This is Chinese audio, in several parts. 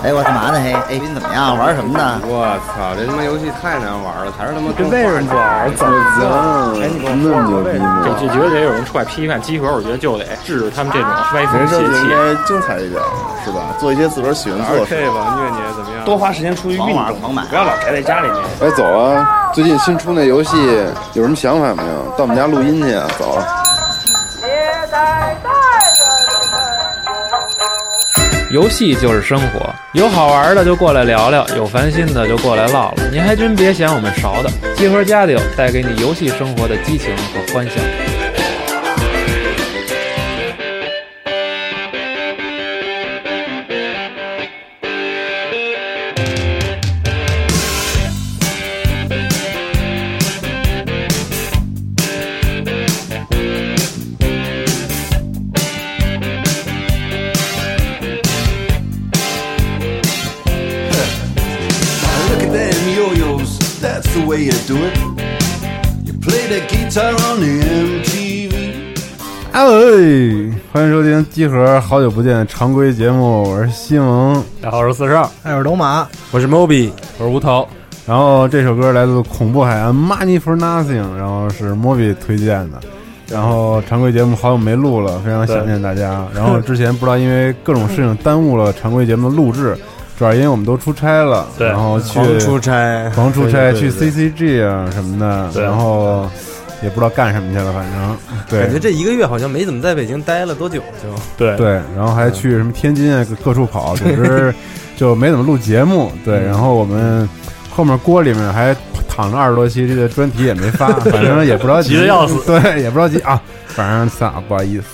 哎，我干嘛呢？嘿，哎，你怎么样？玩什么呢？我操，这他妈游戏太难玩了，还是他妈跟为什么玩？怎么哎，你那么牛逼吗？就就觉得得有人出来批判集合，我觉得就得制止他们这种歪风邪人生应。该精彩一点，是吧？做一些自个儿喜欢做的事。2K 吧，虐你怎么样？多花时间出去运动，狂买不要老宅在家里面。哎，走啊！最近新出那游戏有什么想法没有？到我们家录音去啊！走游戏就是生活，有好玩的就过来聊聊，有烦心的就过来唠唠。你还真别嫌我们勺的，集合家里有带给你游戏生活的激情和欢笑。集合，好久不见常规节目，我是西蒙。大家好，我是四少，哎，我是龙马，我是 Moby，我是吴涛。然后这首歌来自恐怖海岸《Money for Nothing》，然后是 Moby 推荐的。然后常规节目好久没录了，非常想念大家。然后之前不知道因为各种事情耽误了常规节目的录制，主要因为我们都出差了，对然后去出差，狂出差去 CCG 啊什么的，对然后也不知道干什么去了，反正对 感觉这一个月好像没怎么在北京待了多久，就对对，然后还去什么天津啊各各处跑，总之 就没怎么录节目。对，然后我们后面锅里面还躺着二十多期，这个专题也没发，反正也不着急，急得要死对，也不着急啊，反正算了，不好意思。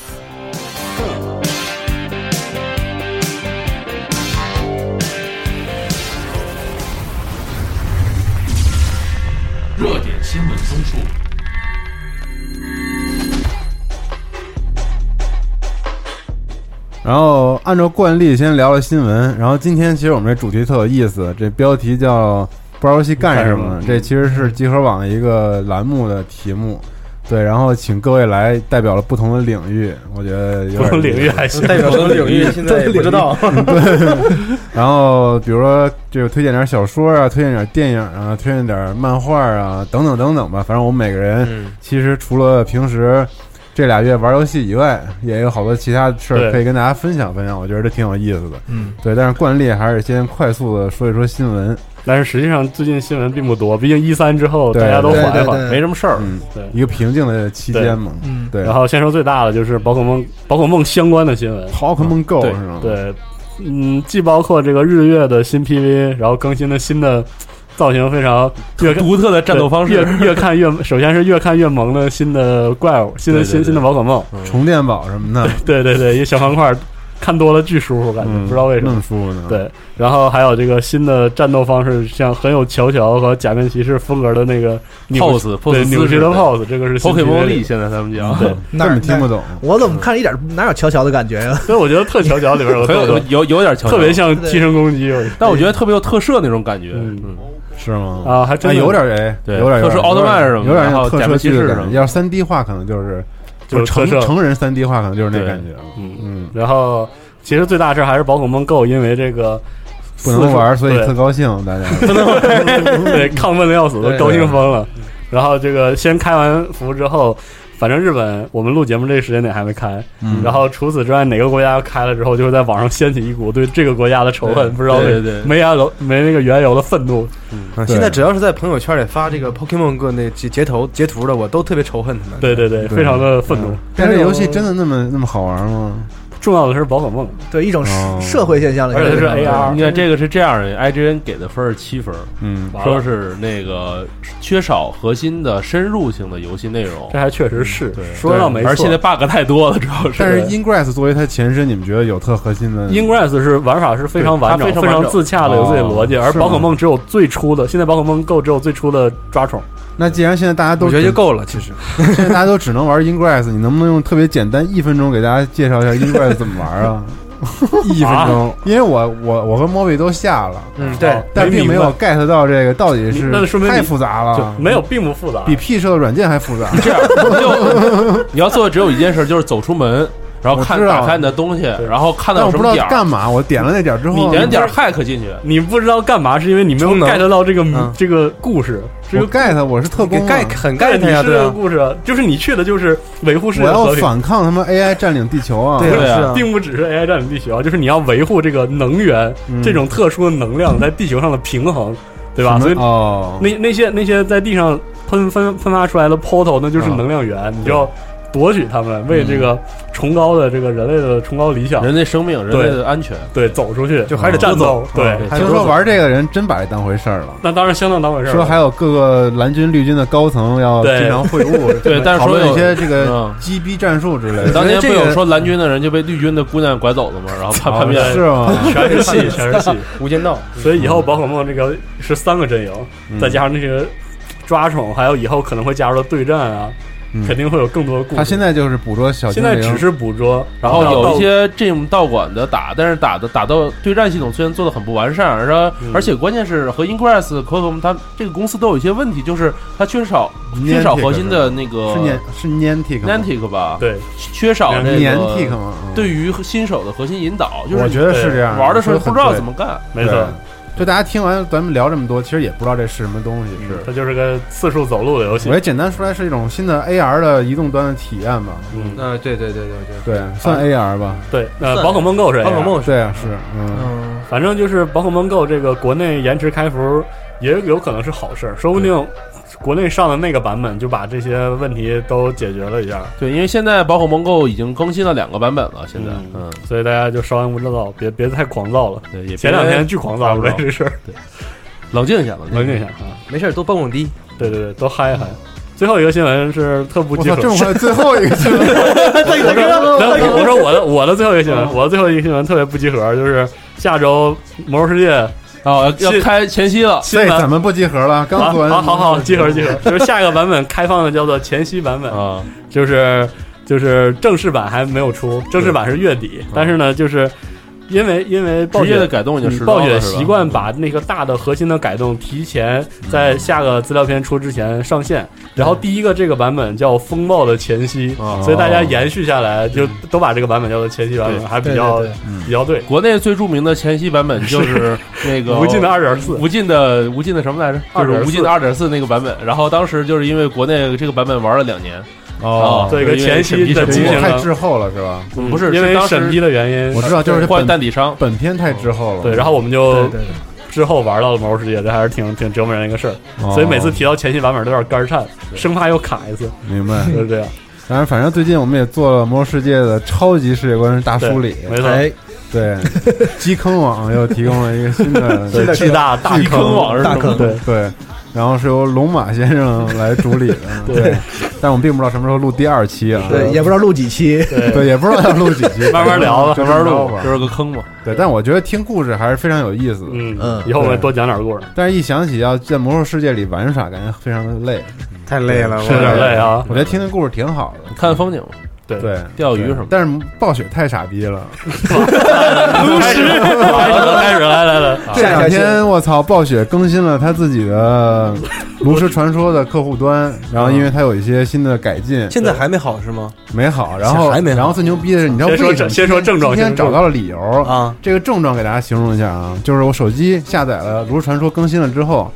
然后按照惯例先聊聊新闻，然后今天其实我们这主题特有意思，这标题叫“不知道游戏干什么”，这其实是集合网的一个栏目的题目。对，然后请各位来代表了不同的领域，我觉得有点不同领域还行。代表什么领域现在也不知道。对然后比如说这个推荐点小说啊，推荐点电影啊，推荐点漫画啊，等等等等吧。反正我们每个人嗯，其实除了平时这俩月玩游戏以外，也有好多其他事儿可以跟大家分享分享。我觉得这挺有意思的。嗯，对，但是惯例还是先快速的说一说新闻。但是实际上最近新闻并不多，毕竟一三之后大家都缓一缓。没什么事儿。嗯，对一个平静的期间嘛。嗯，对，然后先说最大的就是宝可梦，宝可梦相关的新闻。宝可梦 Go 是吗？，对，嗯，既包括这个日月的新 PV，然后更新的新的造型非常越独特的战斗方式，越越看越，首先是越看越萌的新的怪物，新的新新的宝可梦。充电宝什么的，对对对，一个小方块，看多了巨舒服，感觉、嗯，不知道为什么那么。舒服呢。对，然后还有这个新的战斗方式，像很有乔乔和假面骑士风格的那个 pose 对 pose 扭曲的 pose，这个是新 Pokemon 现在他们讲，对，哪根本听不懂。我怎么看着一点哪有乔乔的感觉呀？所以我觉得特乔乔里边有 很有有有点乔，特别，像替身攻击，但我觉得特别有特摄那种感觉。嗯嗯，是吗？啊，还真有点哎，对有点特殊奥特曼什么有点像特摄剧的感觉。士什么的要是三 D 化，可能就是就是成成人三 D 化，可能就是那感觉。嗯。嗯，然后其实最大事儿还是宝可梦 Go，因为这个不能玩，所以特高兴，大家。不能玩，对，亢奋的要死，都高兴疯了。然后这个先开完服之后，反正日本我们录节目这个时间点还没开，嗯然后除此之外，哪个国家开了之后，就会在网上掀起一股对这个国家的仇恨，不知道为对对对没缘由没那个缘由的愤怒。嗯现在只要是在朋友圈里发这个 Pokemon Go 那截截图截图的，我都特别仇恨他们。对对对，对非常的愤怒。但这游戏真的那么那么好玩吗？重要的是宝可梦，对，一种哦社社会现象了，而且是 AR 你看这个是这样的，IGN 给的分是七分，嗯，完了说是那个缺少核心的深入性的游戏内容这。还确实是对说到没错。而现在 bug 太多了，主要是。但是 Ingress 作为它前身，你们觉得有特核心的 Ingress 是玩法是非常完整、对它非常完整自洽的，有自己的逻辑。而哦是吗宝可梦只有最初的，现在宝可梦 Go 只有最初的抓宠。那既然现在大家都我觉得只就够了，其实。现在大家都只能玩 Ingress，你能不能用特别简单一分钟给大家介绍一下 Ingress 怎么玩啊？一分钟，因为我我我和莫比都下了，嗯，对，但并没有 get 到这个到底是那说明太复杂就了，没有，并不复杂。比 P 社的软件还复杂。这样，就 你要做的只有一件事，就是走出门，然后看打开你的东西，然后看到但我不知道有什么点儿，干嘛，我点了那点儿之后，你点点儿 hack 进去，你不知道干嘛，是因为你没有 get 到这个嗯这个故事，这个 get 我是特工啊，盖很盖他呀，这对啊，个故事啊，就是你去的就是维护世界和平，反抗他们 AI 占领地球啊！对啊，并不只是 AI 占领地球啊，就是你要维护这个能源嗯这种特殊的能量在地球上的平衡，对吧？所以哦，那那些那些在地上喷喷喷发出来的 portal，那就是能量源，你就要夺取他们，为这个崇高的这个人类的崇高理想，人类生命、人类的安全，对走出去，就还得战斗，对。听说玩这个人真把这当回事儿了。那当然相当当回事儿。说还有各个蓝军、绿军的高层要经常会晤，对但是讨论说有一些这个嗯击逼战术之类的。当年不这个有说蓝军的人就被绿军的姑娘拐走了吗？然后叛叛变哦，是吗？全是戏，全是戏。无间道，所以以后宝可梦这个是三个阵营，嗯再加上那些抓宠，还有以后可能会加入的对战啊，嗯肯定会有更多的故事。他现在就是捕捉小现精灵，现在只是捕捉，然后有一些这种道馆的打，但是打的打到对战系统虽然做的很不完善，而而且关键是和 Ingress、Qualcomm 它这个公司都有一些问题，就是它缺少缺少核心的那个是是 Niantic Niantic 吧，对。缺少这个 Niantic 吗？嗯。对于新手的核心引导，就是我觉得是这样，玩的时候不知道怎么。干。没错，对就大家听完咱们聊这么多，其实也不知道这是什么东西。是，它就是个次数走路的游戏我。也简单说来是一种新的 AR 的移动端的体验吧。嗯，呃，对对对对对，对，算 AR 吧。对，呃，宝可梦 Go 是宝可梦是，对啊，是，嗯，嗯，反正就是宝可梦 Go 这个国内延迟开服也有可能是好事儿，说不定国内上的那个版本就把这些问题都解决了一下。对，因为现在宝可梦 Go 已经更新了两个版本了，现在，嗯，所以大家就稍安勿躁，别别太狂躁了。对，也前两天巨狂躁别了这事儿，冷静一下，冷静冷静一下啊！没事儿，多蹦蹦迪，对对对，多嗨一嗨。最后一个新闻是特不集合这，么快，最后一个新闻，那 我说我的 我的最后一个新闻，我的最后一个新闻特别不集合，就是下周魔兽世界哦，要开前夕了，新版这怎么不集合了？刚做完，好好好，集合集合，就是下一个版本开放的叫做前夕版本，啊，就是就是正式版还没有出，正式版是月底，但是呢，就是因为因为暴雪的改动已经实嗯暴雪习惯把那个大的核心的改动提前在下个资料片出之前上线，然后第一个这个版本叫风暴的前夕，哦所以大家延续下来就都把这个版本叫做前夕版本，还比较对对比较对。国内最著名的前夕版本就是 那个无尽的二点四无尽的无尽的什么来着？就是无尽的二点四那个版本。然后当时就是因为国内这个版本玩了两年，哦，做一个前期的进行，太滞后了是吧？嗯不是因为审批的原因我，知道，就是换本代理商。本片太滞后了。对，然后我们就对对对，之后玩到了魔兽世界，这还是挺挺折磨人的一个事儿，哦所以每次提到前期版本都有点肝儿颤，生怕又卡一次，明白。就是这样。当然，反正最近我们也做了《魔兽世界》的超级世界观大梳理，没错，哎，对，基坑网又提供了一个新的对 巨大大坑网是大坑？对对，然后是由龙马先生来主理的，对，但我们并不知道什么时候录第二期啊，对，也不知道录几期。对对，也不知道要录几期，慢慢聊吧慢慢录，吧就。是个坑嘛。对，但我觉得听故事还是非常有意思的。嗯嗯以后我们多讲点故事，但是，一想起要在魔兽世界里玩耍，感觉非常的累。太累了，是有点累啊。我觉得听听故事挺好的，看风景嘛，对对，钓鱼什么但是暴雪太傻逼了，开始开始来来来，这两天我操，暴雪更新了他自己的炉石传说的客户端，然后因为它有一些新的改进，现在还没好是吗？没好，然后还没好。然后最牛逼的是，你知道为什么？先说症先说症状。今天找到了理由。啊，这个症状给大家形容一下啊，就是我手机下载了炉石传说更新了之后。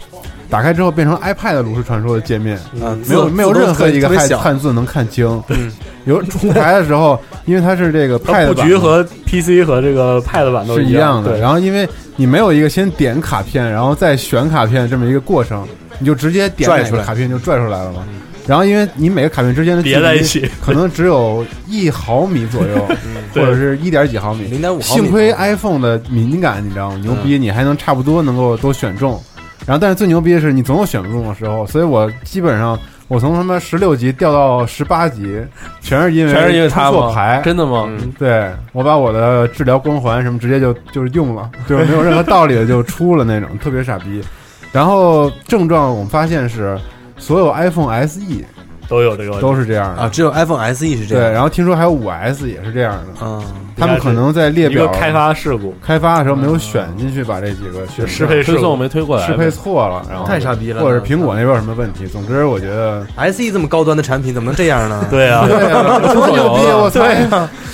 打开之后变成 iPad 的炉石传说的界面，啊，没有没有任何一个汉字能看清。嗯，有出牌的时候，因为它是这个 Pad 布局和 PC 和这个 Pad 版都是一样样的。对，然后因为你没有一个先点卡片，然后再选卡片这么一个过程，你就直接点出来个卡片就拽出来了嘛。然后因为你每个卡片之间的距别在离一起，可能只有一毫米左右，或者是一点几毫米。零点五毫米。幸亏 iPhone 的敏感，你知道吗？牛逼，你还能差不多能够都选中。然后，但是最牛逼的是，你总有选不中的时候，所以我基本上我从他妈十六级掉到十八级，全是因为全是因为他吗？出错牌。真的吗？嗯对我把我的治疗光环什么直接就就是用了，就是没有任何道理的就出了那种，特别傻逼。然后症状我们发现是所有 iPhone SE 都有这个问题，都是这样的啊，只有 iPhone SE 是这样对，样。然后听说还有五 S 也是这样的，嗯，他们可能在列表一个开发事故，开发的时候没有选进去，把这几个选适配推送没推过来，适配错了，然后太傻逼了或者是苹果那边有什么问题。总之，我觉得 SE 这么高端的产品怎么能这样呢？对啊，对啊，多牛逼！我操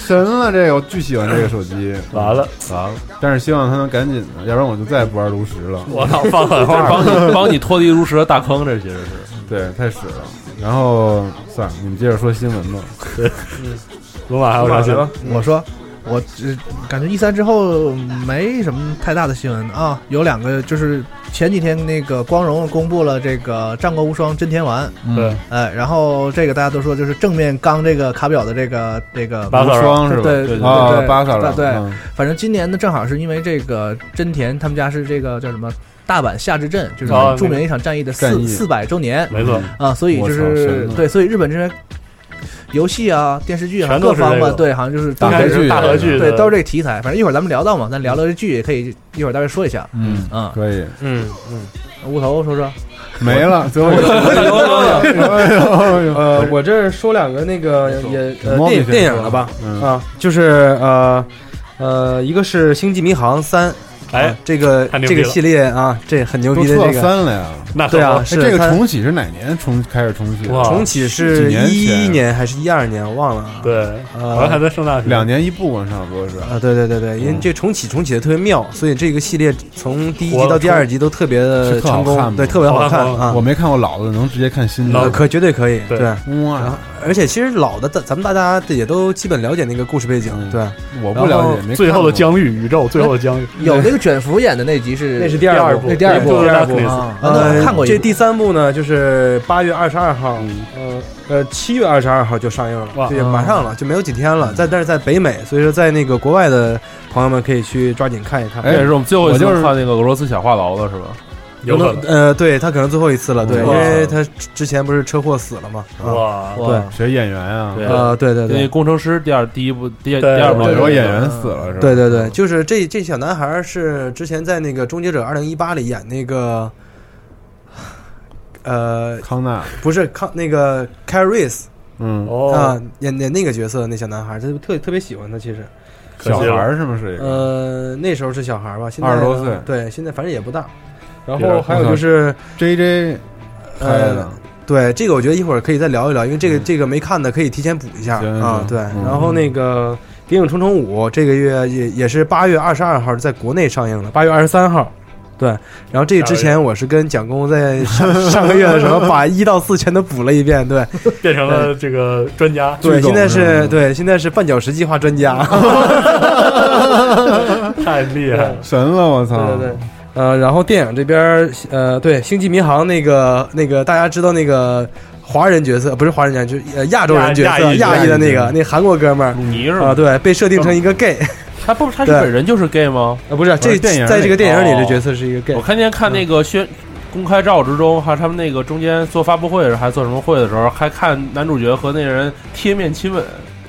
神了！这个我巨喜欢这个手机，完了完了，但是希望它能赶紧的，要不然我就再也不玩炉石了。我操，放狠这是话，帮你帮你脱离如石的大坑，这其实是。对，太屎了。然后算了，你们接着说新闻吧。罗马还有啥新闻？我说，我只感觉一三之后没什么太大的新闻啊，有两个就是前几天那个光荣公布了这个《战国无双真田丸》，对，哎，然后这个大家都说就是正面刚这个卡表的这个这个巴萨双是吧？对对啊，对巴萨了。对。嗯。反正今年呢，正好是因为这个真田他们家是这个叫什么大阪夏之阵，就是哦著名一场战役的四四百周年。没错，啊，所以就是对，所以日本这边游戏啊、电视剧啊全都各方面，是对，好像就是大合剧大合剧对，都是这个题材。反正一会儿咱们聊到嘛，咱聊聊这剧也可以，一会儿大概说一下。嗯嗯。可以。嗯嗯。乌头说说，没了，最后一个。呃，我这说两个那个也呃电电影了吧？嗯。啊，就是呃呃，一个是《星际迷航三》，哎啊这个这个系列啊，这很牛都出到逼的这个。三了呀！那对啊，哎，是这个重启是哪年重开始重启的？重启是一一年还是一二年？我忘了。对，好像还在圣诞时两年一部啊，差不多是。啊，对对对对，因为这重启重启的特别妙，所以这个系列从第一集到第二集都特别的好成功，看对，特别好看啊我。没看过老的，能直接看新的。呃，可绝对可以，对对。哇，而且其实老的，咱咱们大家也都基本了解那个故事背景，嗯。对。我不了解，最后的疆域宇宙，最后的疆域，有那个卷福演的那集是那是第第二部，那第二部第二部啊，呃，看过这第三部呢，就是八月二十二号，嗯。呃呃，七月二十二号就上映了，哇。对，马上了，就没有几天了。在但是在北美，所以说在那个国外的朋友们可以去抓紧看一看。这也是我们最后一次我就是看那个俄罗斯小话痨了，是吧？有可能。呃，对他可能最后一次了，对，因为他之前不是车祸死了嘛，啊，哇，对，谁演员啊？对。呃，对对那对，工程师第二第一部第第二部哦，对有演员死了是吧？对对对，就是这这小男孩是之前在那个《终结者二零一八》里演那个，呃，康纳，不是康那个 c a r i s 嗯，哦。啊，，演演那个角色的那小男孩，他特特别喜欢他，其实。小孩儿是不是一个？呃，那时候是小孩吧，现在二十多岁。对，现在反正也不大。然后还有就是，J J 拍的呃，，对这个我觉得一会儿可以再聊一聊，因为这个这个没看的可以提前补一下。啊对，嗯然后那个《谍影重重五》这个月也也是八月二十二号在国内上映了，八月二十三号。对，然后这个之前我是跟蒋工在上上个月的时候把一到四全都补了一遍，对 变成了这个专家，对，现在是对现在是绊脚石计划专家，太厉害了，神了，我操！对对对，呃，然后电影这边儿，呃，对《星际迷航》那个那个，大家知道那个华人角色不是华人角色，就是呃亚洲人角色，亚裔的那个那韩国哥们儿是啊，吗？对，被设定成一个 gay，他不是他是本人就是 gay 吗？啊，不是这电影在这个电影里的角色是一个 gay，我看见看那个宣公开照之中，还有他们那个中间做发布会的时候，还做什么会的时候，还看男主角和那人贴面亲吻，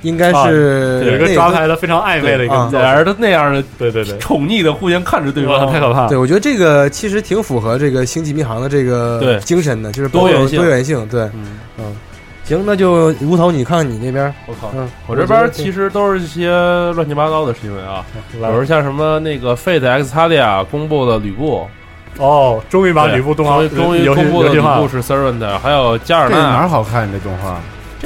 应该是有一个那抓拍的非常暧昧的一个俩人都那样的对对对，宠溺的互相看着对方，太可怕了。对，，我觉得这个其实挺符合这个《星际迷航》的这个精神的，就是多元性。多元性，对，嗯，嗯，行，那就吴头，你看看你那边，我靠。嗯，我这边其实都是一些乱七八糟的新闻啊，比如像什么那个 Fate X 塔利亚公布的吕布，哦，终于把吕布动画终于公布了，吕布是 Servant，还有加尔曼哪儿，好看？这动画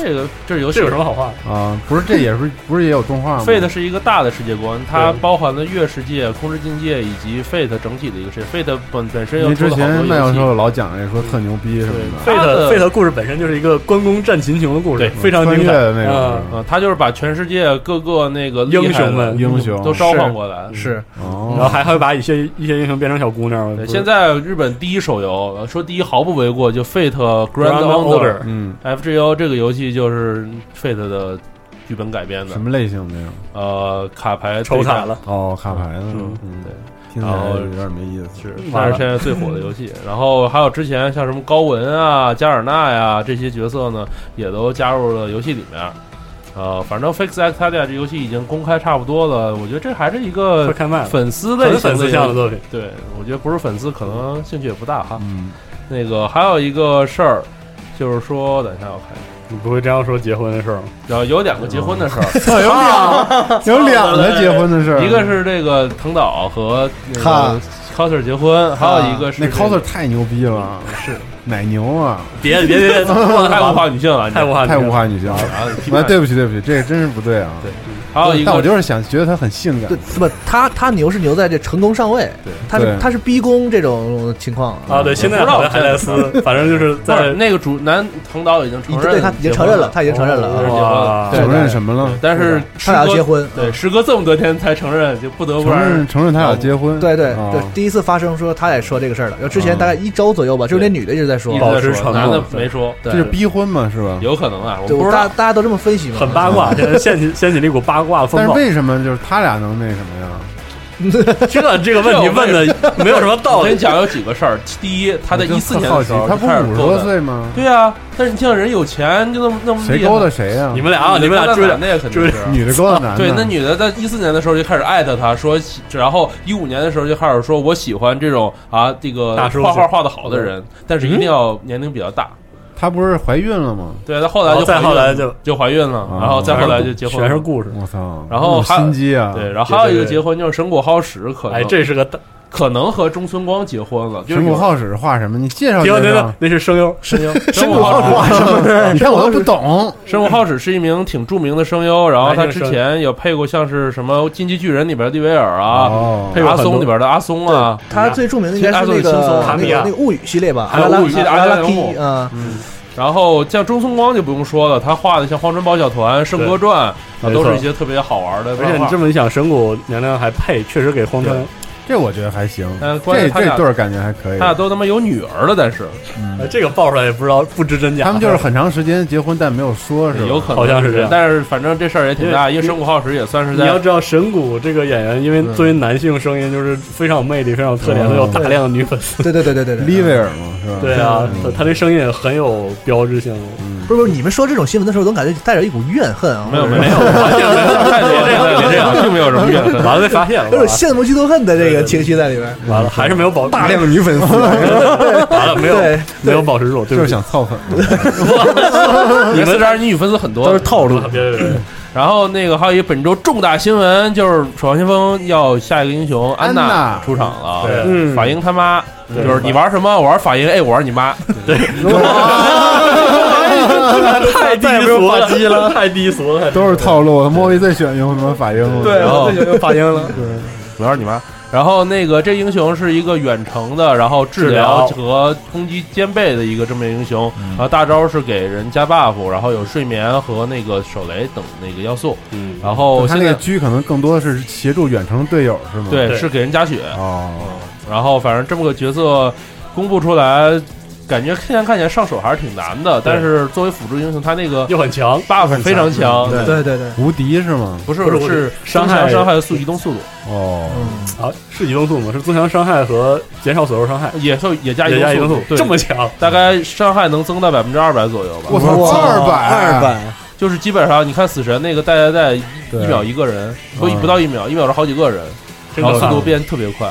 这个这是游戏这有什么好话？啊，不是，这也是不是也有动画吗 Fate 是一个大的世界观，它包含了月世界、空之境界以及 Fate 整体的一个世界。Fate 本本身又因为之了好前麦教游戏，授老讲这说特牛逼什么的，Fate Fate 故事本身就是一个关公战秦琼的故事对，非常穿越精彩的那个啊嗯，他就是把全世界各个那个厉害的英雄们英雄都召唤过来。是哦，然后还会把一些一些英雄变成小姑娘。对，现在日本第一手游呃说第一毫不为过，就 Fate Grand Grand Order Order 嗯，FGO 这个游戏就是 Fate 的剧本改编的什，么类型的呀？呃，卡牌抽卡了，哦，卡牌的，嗯嗯，对，听起来然后有点没意思。是，完了这是现在最火的游戏。然后还有之前像什么高文啊、加尔纳呀这些角色呢，也都加入了游戏里面。呃，反正 Fix X Talia 这游戏已经公开差不多了，我觉得这还是一个开卖了，粉丝类型很粉丝向的作品。对，我觉得不是粉丝，可能兴趣也不大哈。嗯，那个还有一个事儿，就是说，等一下我看一下，你不会这样说结婚的事儿吗？然后有两个结婚的事儿，有 两有两个结婚的事儿，一个是这个藤岛和那哈。个 coser 结婚，还有一个是那这 coser 太牛逼了，是。奶牛啊，别别别，太物化女性了，太物化太物化女性了。啊，对不起对不起，这个真是不对啊。对，还有一个但我就是想觉得他很性感对，，不，他他牛是牛在这成功上位，对他是他是逼宫这种情况啊，对，现在不知道好像还在撕，反正就是在那个主男藤岛已经承认，对他已经承认了，他已经承认了啊，承认什么了？但是他俩要结婚，对，时隔这么多天才承认，就不得不承认承认他俩结婚，对对哦对，第一次发生说他也说这个事儿了，然后之前大概一周左右吧，就是那女的一直在说一，保直在说，持沉默男的没说，这是逼婚嘛，是吧？有可能啊，我不知道。大大家都这么分析嘛，很八卦，现 在掀起掀起了一股八卦风暴。但是为什么就是他俩能那什么呀？这这个问题问的 没有什么道理我跟你。讲有几个事儿，第一，他在一四年的时候，他不开始五十多勾搭岁吗？对啊，但是你像人有钱，就那么那么厉害谁勾搭谁呀你？们俩啊，你们俩追男的也肯定追是。女的勾搭男的，对，那女的在一四年的时候就开始艾特他说，然后一五年的时候就开始说我喜欢这种啊这个大叔画画画的好的人，但是一定要年龄比较大。她不是怀孕了吗？对，她后来就再就怀孕了后来就就怀孕了，然后再后来就结婚了，全是故事。我操！然后还有心机啊！对，然后还有一个结婚就是神谷浩史，可能哎，这是个大。可能和中村光结婚了，神谷浩史画什么？你介绍介停停停绍。，那是声优。声优，神神谷浩史画什么？你看我都不懂。神谷浩史是一名挺著名的声优，然后他之前有配过像是什么《进击巨人》里边的利维尔啊，配过很多松里边的阿松啊，他最著名的应该是那个那卡米亚个那个物语系列吧，还有阿拉物语系列阿拉阿拉拉木 K 啊，然后像中村光就不用说了，他画的像《荒川宝小团》《圣歌传》啊，都是一些特别好玩的而且你。这么一想，神谷娘娘还配，确实给荒川。这我觉得还行，但关这键他俩这对儿感觉还可以他。俩都他妈有女儿了，但是哎这个爆出来也不知道不知真假。他们就是很长时间结婚，但没有说，是吧？有可能好像是这样但是反正这事儿也挺大，因为神谷浩史也算是在你要知道，神谷这个演员，因为作为男性声音，就是非常有魅力、非常有特点，嗯都有大量的女粉丝。对对对对对对，利维尔嘛，是吧？对啊，他他这声音也很有标志性。不是不是，你们说这种新闻的时候，总感觉带着一股怨恨啊，没有没有，完全没有，这样，别 这样，并没有什么怨恨。完了被发现了，有种羡慕嫉妒恨的这个情绪在里边。完了还是没有保大量女粉丝，完了没有没有保持住，对就是想套粉。你们这儿女粉丝很多，都是套路。别别别别，然后那个还有一本周重大新闻，就是《守望先锋》要下一个英雄安安娜。出场了，对。嗯。法英他妈，就是你玩什么？我玩法英，哎，我玩你妈，太低俗了，太低俗了，都是套路。莫维最喜欢用什么法英了？对，然后我最喜欢用发音了。我玩你妈。然后那个这英雄是一个远程的，然后治疗和攻击兼备的一个这么英雄，然后大招是给人加 buff，然后有睡眠和那个手雷等那个要素，嗯，然后他那个狙可能更多的是协助远程队友，是吗？对对。是给人加血，哦，然后反正这么个角色公布出来，感觉现在看起来上手还是挺难的，但是作为辅助英雄，他那个又很强，buff 非常强，对。对对，无敌是吗？不是不是是伤害增强伤害速移动速度，哦，啊，是移动速度吗？是增强伤害和减少所受伤害，也受也加移也加移动速，度，对。这么强，大概伤害能增到百分之二百左右吧。我操，二百二，百，就是基本上你看死神那个带带带一秒一个人，不嗯不到一秒，一秒是好几个人，然后速度变特别快。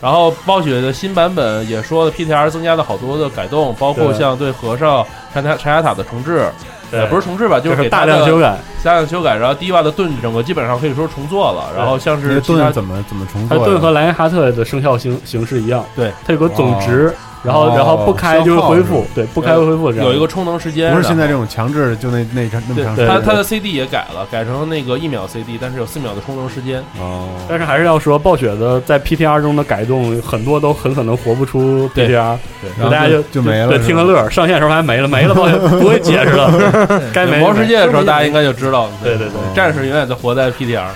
然后暴雪的新版本也说了，PTR 增加了好多的改动，包括像对和尚柴塔柴塔塔的重置，对。呃，不是重置吧，就是大量修改。大量修改，然后低洼的盾整个基本上可以说重做了，然后像是盾怎么怎么重做？它盾和莱因哈特的生效形形式一样，对，它有个总值，然后哦然后不开就会恢复，对，不开会恢复这样。有一个充能时间，不是现在这。种强制，就那那长那么长时对间。它它的 CD 也改了，改成那个一秒 CD，但是有四秒的充能时间。哦，但是还是要说，暴雪的在 PTR 中的改动很多都很可能活不出 PTR，对然后大家就就没了听个乐儿。上线的时候还没了，没了，暴雪不会解释了，该没魔世界的时候，大家应该就知道，对对对战士永远在活在 PTR。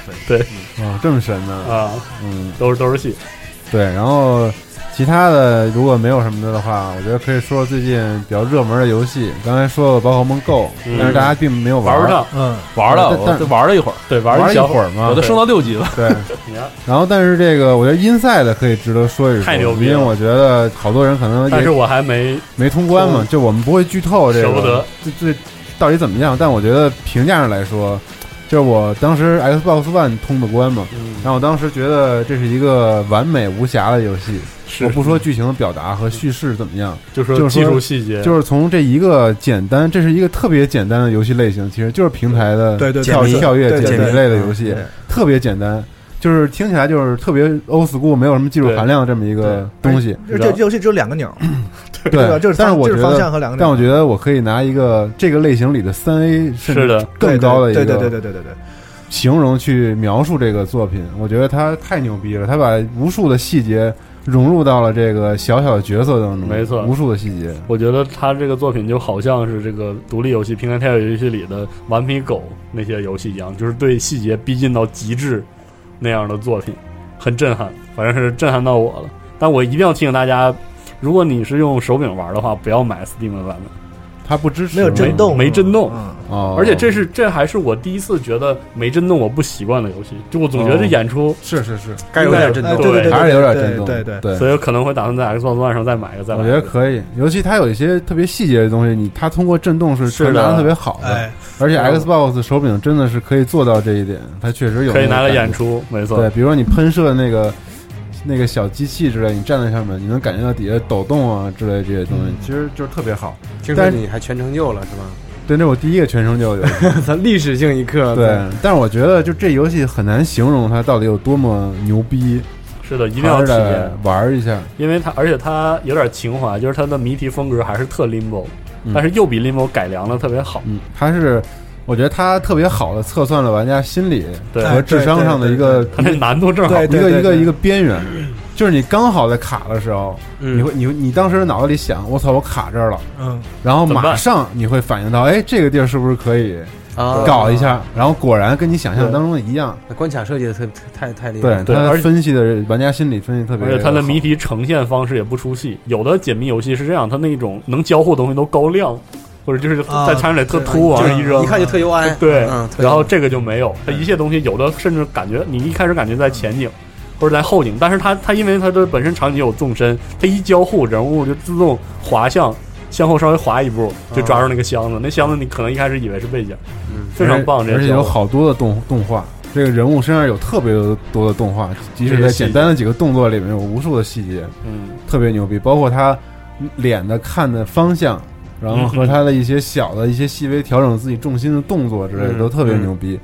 哦，这么神呢？啊，嗯，都是都是戏。对，然后其他的如果没有什么的的话，我觉得可以说说最近比较热门的游戏。刚才说了宝可梦 Go，嗯但是大家并没有儿玩不上，嗯，玩了，但玩了一会儿，对，玩玩了一会儿嘛我都。升到六级了。对，然后但是这个我觉得 Inside 可以值得说一说，太牛逼了因为我觉得好多人可能也但是我还没没通关嘛，就我们不会剧透这个，舍不得这这到底怎么样？但我觉得评价上来说，就是我当时 Xbox One 通的关嘛，然后我当时觉得这是一个完美无瑕的游戏。我不说剧情的表达和叙事怎么样，就说就是技术细节就是从这一个简单，这是一个特别简单的游戏类型，其实就是平台的对对对跳跳跃对对对解谜类的游戏，特别简单。就是听起来就是特别 old school，没有什么技术含量的这么一个东西。这这游戏只有两个钮，对吧？就是但是我觉得方向得和两个，但我觉得我可以拿一个这个类型里的三 A 甚是的至更高的一个对对对对对对对，形容去描述这个作品，我觉得他太牛逼了，他把无数的细节融入到了这个小小的角色当中，没错无数的细节。我觉得他这个作品就好像是这个独立游戏、平台跳跃游戏里的《顽皮狗》那些游戏一样，就是对细节逼近到极致那样的作品，很震撼，反正是震撼到我了。但我一定要提醒大家，如果你是用手柄玩的话，不要买 Steam 版本，它不支持没有震动，没震动。嗯。哦，而且这是这还是我第一次觉得没震动我不习惯的游戏，就我总觉得这演出是是是，该有点震动，哎对对对，还是有点对震动，对对对。所以可能会打算在 Xbox One 上再买一个，再买我。觉得可以，尤其它有一些特别细节的东西，你它通过震动是传达的特别好的，哎，而且 Xbox 手柄真的是可以做到这一点，它确实有可以拿来。演出，没错。对，比如说你喷射那个那个小机器之类，你站在上面，你能感觉到底下抖动啊之类这些东西，其实就是特别好。听说但是你还全成就了是吧？对，那是我第一个全成就游戏。咱 历史性一刻，对，但是我觉得就这游戏很难形容它到底有多么牛逼，是的，一定要还是得体验，玩一下。因为它而且它有点情怀，就是它的谜题风格还是特 Limbo，、嗯但是又比 Limbo 改良的特别好。嗯，它是我觉得它特别好的测算了玩家心理和智商上的一个它那难度正好，一个一个一个边缘，就是你刚好在卡的时候，嗯。你会你你当时脑子里想，我操，我卡这儿了，嗯，然后马上你会反应到，哎，这个地儿是不是可以啊。搞一下？然后果然跟你想象当中的一样，那关卡设计的特太太厉害对了，他分析的玩家心理分析特别好，而且它的谜题呈现方式也不出戏。有的解谜游戏是这样，它那种能交互的东西都高亮，或者就是啊在场景里特突往就是上一扔一，看就特 UI，对，嗯，特然后这个就没有，它一切东西有的甚至感觉你一开始感觉在前景或者在后景，但是它它因为它的本身场景有纵深，它一交互人物就自动滑向向后稍微滑一步就抓住那个箱子，那箱子你可能一开始以为是背景，嗯。非常棒，这而且有好多的动动画，这个人物身上有特别多的动画，即使在简单的几个动作里面有无数的细节，嗯，特别牛逼，包括他脸的看的方向，然后和他的一些小的一些细微调整自己重心的动作之类的嗯都特别牛逼，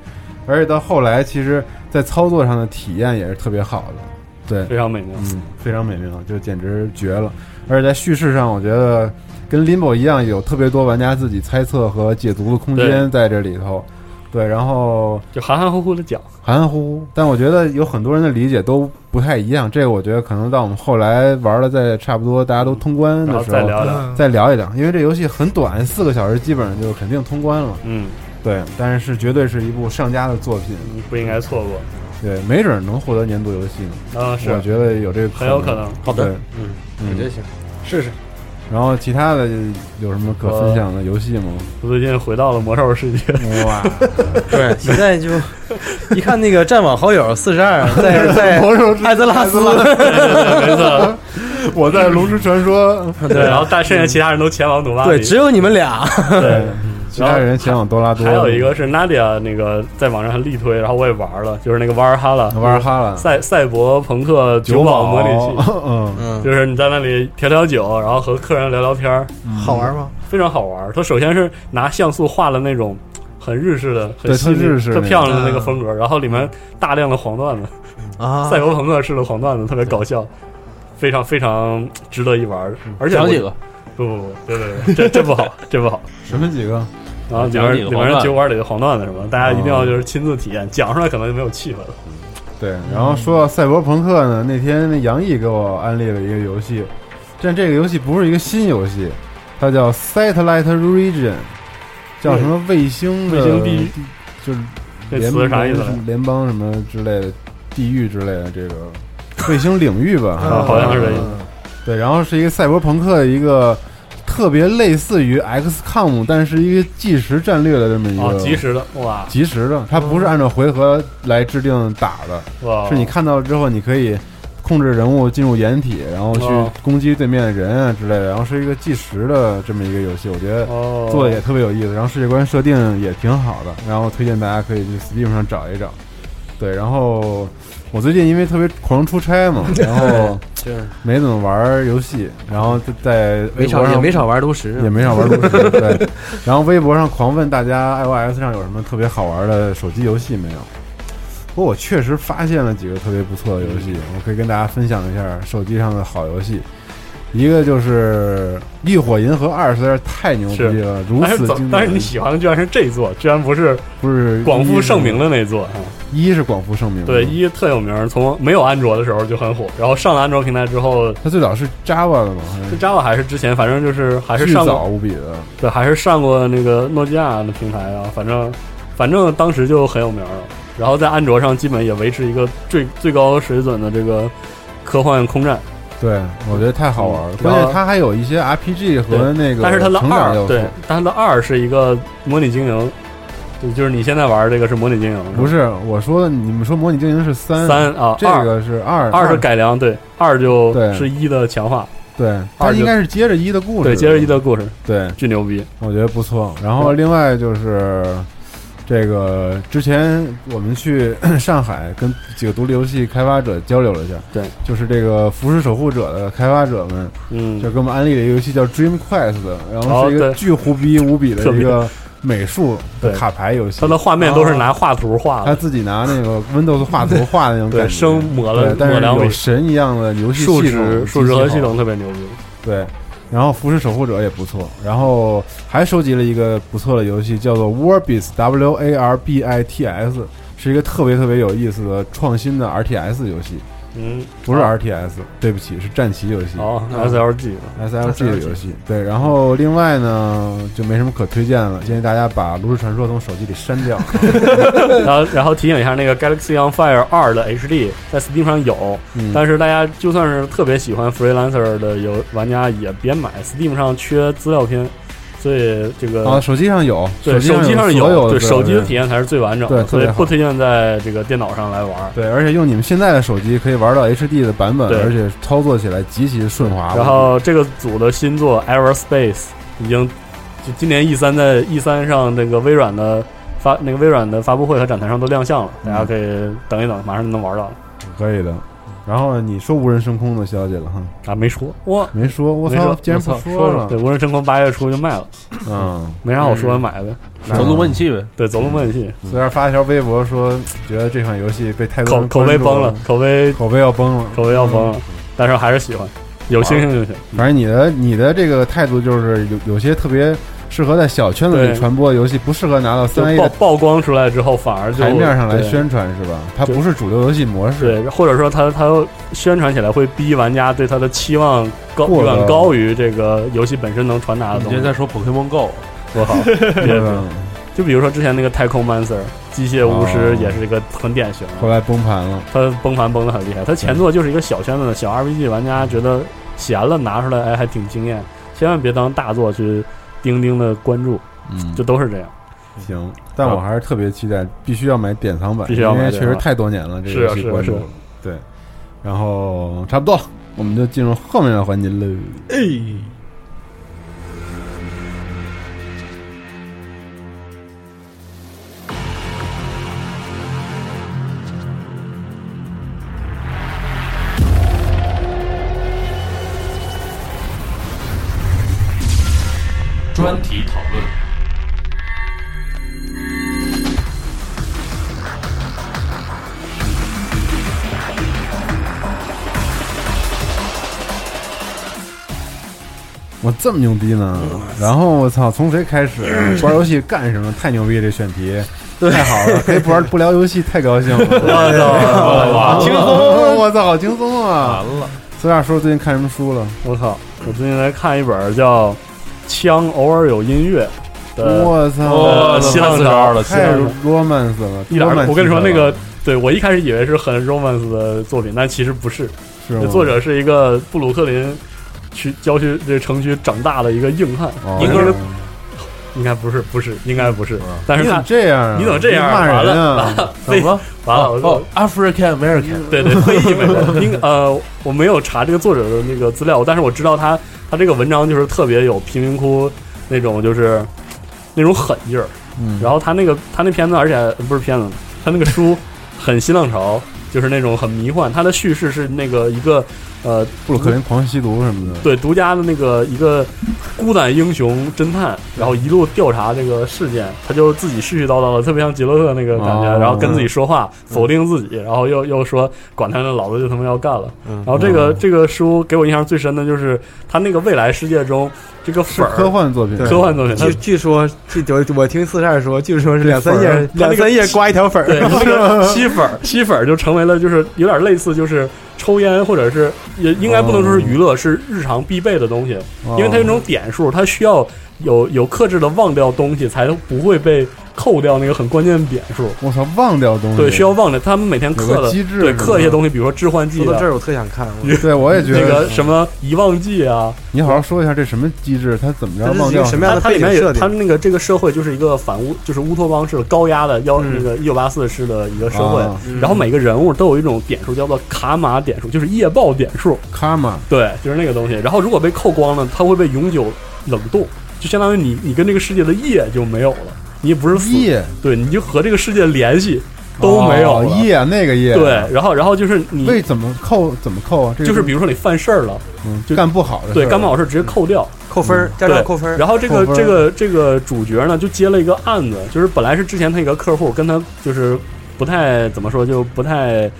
而且到后来，其实在操作上的体验也是特别好的，对，非常美妙。嗯，非常美妙，就简直绝了。而且在叙事上，我觉得跟 Limbo 一样，有特别多玩家自己猜测和解读的空间在这里头。对，然后就含含糊糊的讲，含含糊糊，但我觉得有很多人的理解都不太一样。这个我觉得可能到我们后来玩了，在差不多大家都通关的时候再聊聊。嗯再聊一聊，因为这游戏很短，四个小时基本上就肯定通关了。嗯，对，但是绝对是一部上佳的作品。嗯不应该错过。对，没准能获得年度游戏呢。啊，是我觉得有这个很有可能。好的，嗯，嗯我觉得行，试试。然后其他的有什么可分享的游戏吗？我最近回到了魔兽世界，哇，对，现在就一看那个战网好友四十二，在在 魔兽艾泽拉斯，没错。我在龙之传说，对，然后但剩下其他人都前往努拉对，只有你们俩。对，其他人前往多拉多。还有一个是 Nadia 那个在网上还力推，然后我也玩了，就是那个瓦尔哈拉，瓦尔哈拉赛赛博朋克酒保模拟器，嗯嗯，就是你在那里调调酒，然后和客人聊聊天儿，好玩吗？非常好玩。它首先是拿像素画了那种很日式的、很对细腻特日式那个特漂亮的那个风格，然后里面大量的黄段子，啊，赛博朋克式的黄段子，特别搞笑，非常非常值得一玩。而且讲几个，不不不，对对对，这这不好，这不好。什么几个？然后里讲面里面几个黄段酒馆里的黄段子什么，大家一定要就是亲自体验，讲出来可能就没有气氛了。对，然后说到赛博朋克呢，那天那杨毅给我安利了一个游戏，但这个游戏不是一个新游戏，它叫 Satellite Region，叫什么卫星卫星地域，就是这联词啥意思？联邦什么之类的地域之类的这个卫星领域吧，啊好像是这意思对，然后是一个赛博朋克的一个特别类似于 XCOM，但是一个即时战略的这么一哦，个及时的哇。即时的，它不是按照回合来制定打的，哇，是你看到了之后，你可以控制人物进入掩体，然后去哦攻击对面的人啊之类的，然后是一个计时的这么一个游戏，我觉得哦，做的也特别有意思，然后世界观设定也挺好的，然后推荐大家可以去 Steam 上找一找。对，然后我最近因为特别狂出差嘛，然后就是没怎么玩游戏，然后就在微没少博上也没少玩炉石，也没少玩炉石，对。然后微博上狂问大家 iOS 上有什么特别好玩的手机游戏没有？不过我确实发现了几个特别不错的游戏，我可以跟大家分享一下手机上的好游戏。一个就是《浴火银河二》，实在是太牛逼了，如但是此经典。但是你喜欢的居然是这一座，居然不是不是广富盛名的，的那座啊？一是广富盛名，对，一特有名，从没有安卓的时候就很火，然后上了安卓平台之后，它最早是 Java 的嘛，是 Java 还是之前，反正就是还是上过，无比的。对，还是上过那个诺基亚的平台啊，反正反正当时就很有名了。然后在安卓上基本也维持一个最最高水准的这个科幻空战，对，我觉得太好玩了。嗯。关键它还有一些 RPG 和那个但是它的。二对，但它的二是一个模拟经营，对就是你现在玩这个是模拟经营，不是我说的，你们说模拟经营是三三啊，这个是二，二是改良，对，二就是一的强化，对，它二应该是接着一的故事，对，接着一的故事，对，巨牛逼。我觉得不错。然后另外就是这个之前我们去 上海跟几个独立游戏开发者交流了一下，对，就是这个《服饰守护者》的开发者们，嗯，就给我们安利了一个游戏叫 Dream Quest，然后是一个巨胡逼无比的一个美术的卡牌游戏，它的画面都是拿画图画的，他自己拿那个 Windows 画图画的那种对感觉，生抹了但是有神一样的游戏数值数值和系统特别牛逼。对，然后《服饰守护者》也不错，然后还收集了一个不错的游戏，叫做 Warbits W A R B I T S，是一个特别特别有意思的创新的 RTS 游戏，嗯，不是啊 RTS，对不起，是战棋游戏。哦，SLG，SLG 的游戏，对，然后另外呢就没什么可推荐了，建议大家把《炉石传说》从手机里删掉。然后 然后提醒一下，那个 Galaxy on Fire 二的 HD 在 Steam 上有，嗯。但是大家就算是特别喜欢 Freelancer 的游玩家也别买，Steam 上缺资料片，所以这个啊，手机上有，对手机上有对手机的体体验才是最完整的，所以不推荐在这个电脑上来玩。对，而且用你们现在的手机可以玩到 HD 的版本，对而且操作起来极其顺滑。然后这个组的新作 Everspace 已经就今年 E 三在 E 三上那个微软的发那个微软的发布会和展台上都亮相了，大家可以等一等，马上就能玩到了可以的。然后你说无人升空的消息了哈？啊！没说我，没说，我操没说，竟然不说了。对，无人升空八月初就卖了，嗯，没啥好说买的。走路模拟器呗，对，走路模拟器，虽然发一条微博说，觉得这款游戏被太多人口口碑崩了，口碑口碑要崩了，口碑要崩了，但是还是喜欢，有星星就行。反正你的你的这个态度就是有有些特别适合在小圈子里传播的游戏，不适合拿到就三 A 曝曝光出来之后，反而就台面上来宣传是吧？它不是主流游戏模式。对，或者说它它宣传起来会逼玩家对它的期望高远高于这个游戏本身能传达的东西。你今天在说 Pokemon Go，多好，别别就比如说之前那个太空 Mancer 机械巫师哦也是一个很典型的，后来崩盘了。它崩盘崩的很厉害。它前作就是一个小圈子的小 RPG，玩家觉得闲了拿出来，哎，还挺惊艳。千万别当大作去钉钉的关注，嗯，就都是这样。行，但我还是特别期待，必须要买典藏版，必须要买因为确实太多年了，这个游戏关注。对，然后差不多了，我们就进入后面的环节了。哎，专题讨论。我这么牛逼呢？然后我操，从谁开始 玩游戏干什么？太牛逼！这选题太好了，可以不玩 不聊游戏，太高兴了。我操轻松！我操，好轻松啊！完了，孙亚叔最近看什么书了？我操！我最近来看一本叫《枪偶尔有音乐》我操，西浪潮了，太 romance 了，一点儿我跟你说，那个对我一开始以为是很 romance 的作品，但其实不是。是作者是一个布鲁克林区郊区这城区长大的一个硬汉，哦一个应该不是，不是，应该不是。但是他你怎么这样啊？你怎么这样？骂人啊？完了，非怎么？完了，我哦，African American，对对，非裔美国人。应呃，我没有查这个作者的那个资料，但是我知道他他这个文章就是特别有贫民窟那种就是那种狠劲儿。嗯，然后他那个他那片子，而且呃不是片子，他那个书很新浪潮，就是那种很迷幻。他的叙事是那个一个呃布鲁克林狂吸毒什么的。对独家的那个一个孤胆英雄侦探，然后一路调查这个事件，他就自己絮絮叨叨的，特别像杰洛特那个感觉，哦然后跟自己说话，否定自己，然后又又说管他呢，老子就他妈要干了。嗯然后这个、哦这个书给我印象最深的就是他那个未来世界中这个粉儿科幻作品，科幻作品，据据说，据我我听四十二说，据说是两三页两三页刮一条粉儿，对，那个 吸粉儿，吸粉儿就成为了就是有点类似，就是抽烟或者是也应该不能说是娱乐，是日常必备的东西，哦。因为它有那种点数，它需要有有克制的忘掉东西，才不会被扣掉那个很关键的点数。我操，忘掉东西。对，需要忘掉。他们每天刻的机制对刻一些东西，比如说致幻剂啊。说到这，儿，我特想看。对，我也觉得。那个什么遗忘剂啊，你好好说一下这什么机制，它怎么着忘掉？什么样的它它里面有它那个这个社会就是一个反乌，就是乌托邦式的高压的幺嗯那个一九八四式的一个社会。啊，然后每个人物都有一种点数叫做卡玛点数，就是业报点数，卡玛。对，就是那个东西。然后如果被扣光了，它会被永久冷冻，就相当于你你跟这个世界的业就没有了，你也不是死，叶对，你就和这个世界联系都没有哦了。叶那个夜，对，，然后然后就是你为怎么扣怎么扣啊？这个就是比如说你犯事儿了，嗯就干不好的，对，干不好事儿直接扣掉。扣分儿，驾照扣分儿。然后这个这个这个主角呢，就接了一个案子，就是本来是之前他一个客户跟他就是不太怎么说，就不太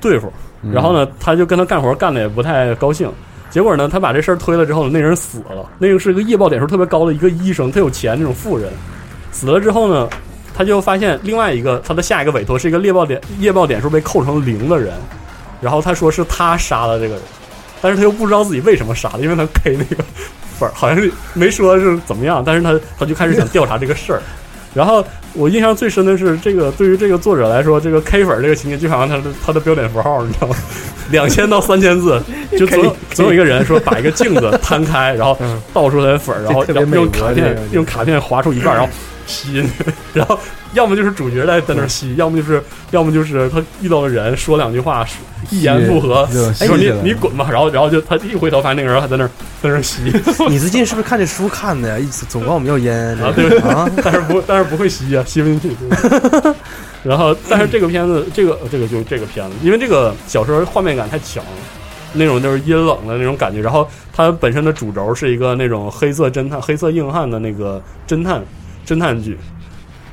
对付，嗯然后呢，他就跟他干活干的也不太高兴。结果呢，他把这事儿推了之后，那人死了。那个是一个业报点数特别高的一个医生，他有钱那种富人。死了之后呢，他就发现另外一个他的下一个委托是一个猎豹点猎豹点数被扣成零的人，然后他说是他杀了这个人，但是他又不知道自己为什么杀的，因为他 K 那个 粉儿好像是没说是怎么样，但是他他就开始想调查这个事儿。然后我印象最深的是，这个对于这个作者来说，这个 K 粉儿这个情节就好像他的他的标点符号，你知道吗？两千到三千字，就总总有一个人说把一个镜子摊开，然后倒出来粉儿，然后用卡片用卡片划出一半，然后吸进去，然后要么就是主角在在那儿吸，要么就是要么就是他遇到的人说两句话，一言不合，就说你你滚吧，然后然后就他一回头发现那个人还在那儿在那儿吸。你最近是不是看这书看的呀？一直总管我们要烟啊，对啊，但是不，但是不会吸啊，吸不进去。然后，但是这个片子，这个这个就这个片子，因为这个小说画面感太强了，那种就是阴冷的那种感觉。然后它本身的主轴是一个那种黑色侦探、黑色硬汉的那个侦探侦探剧，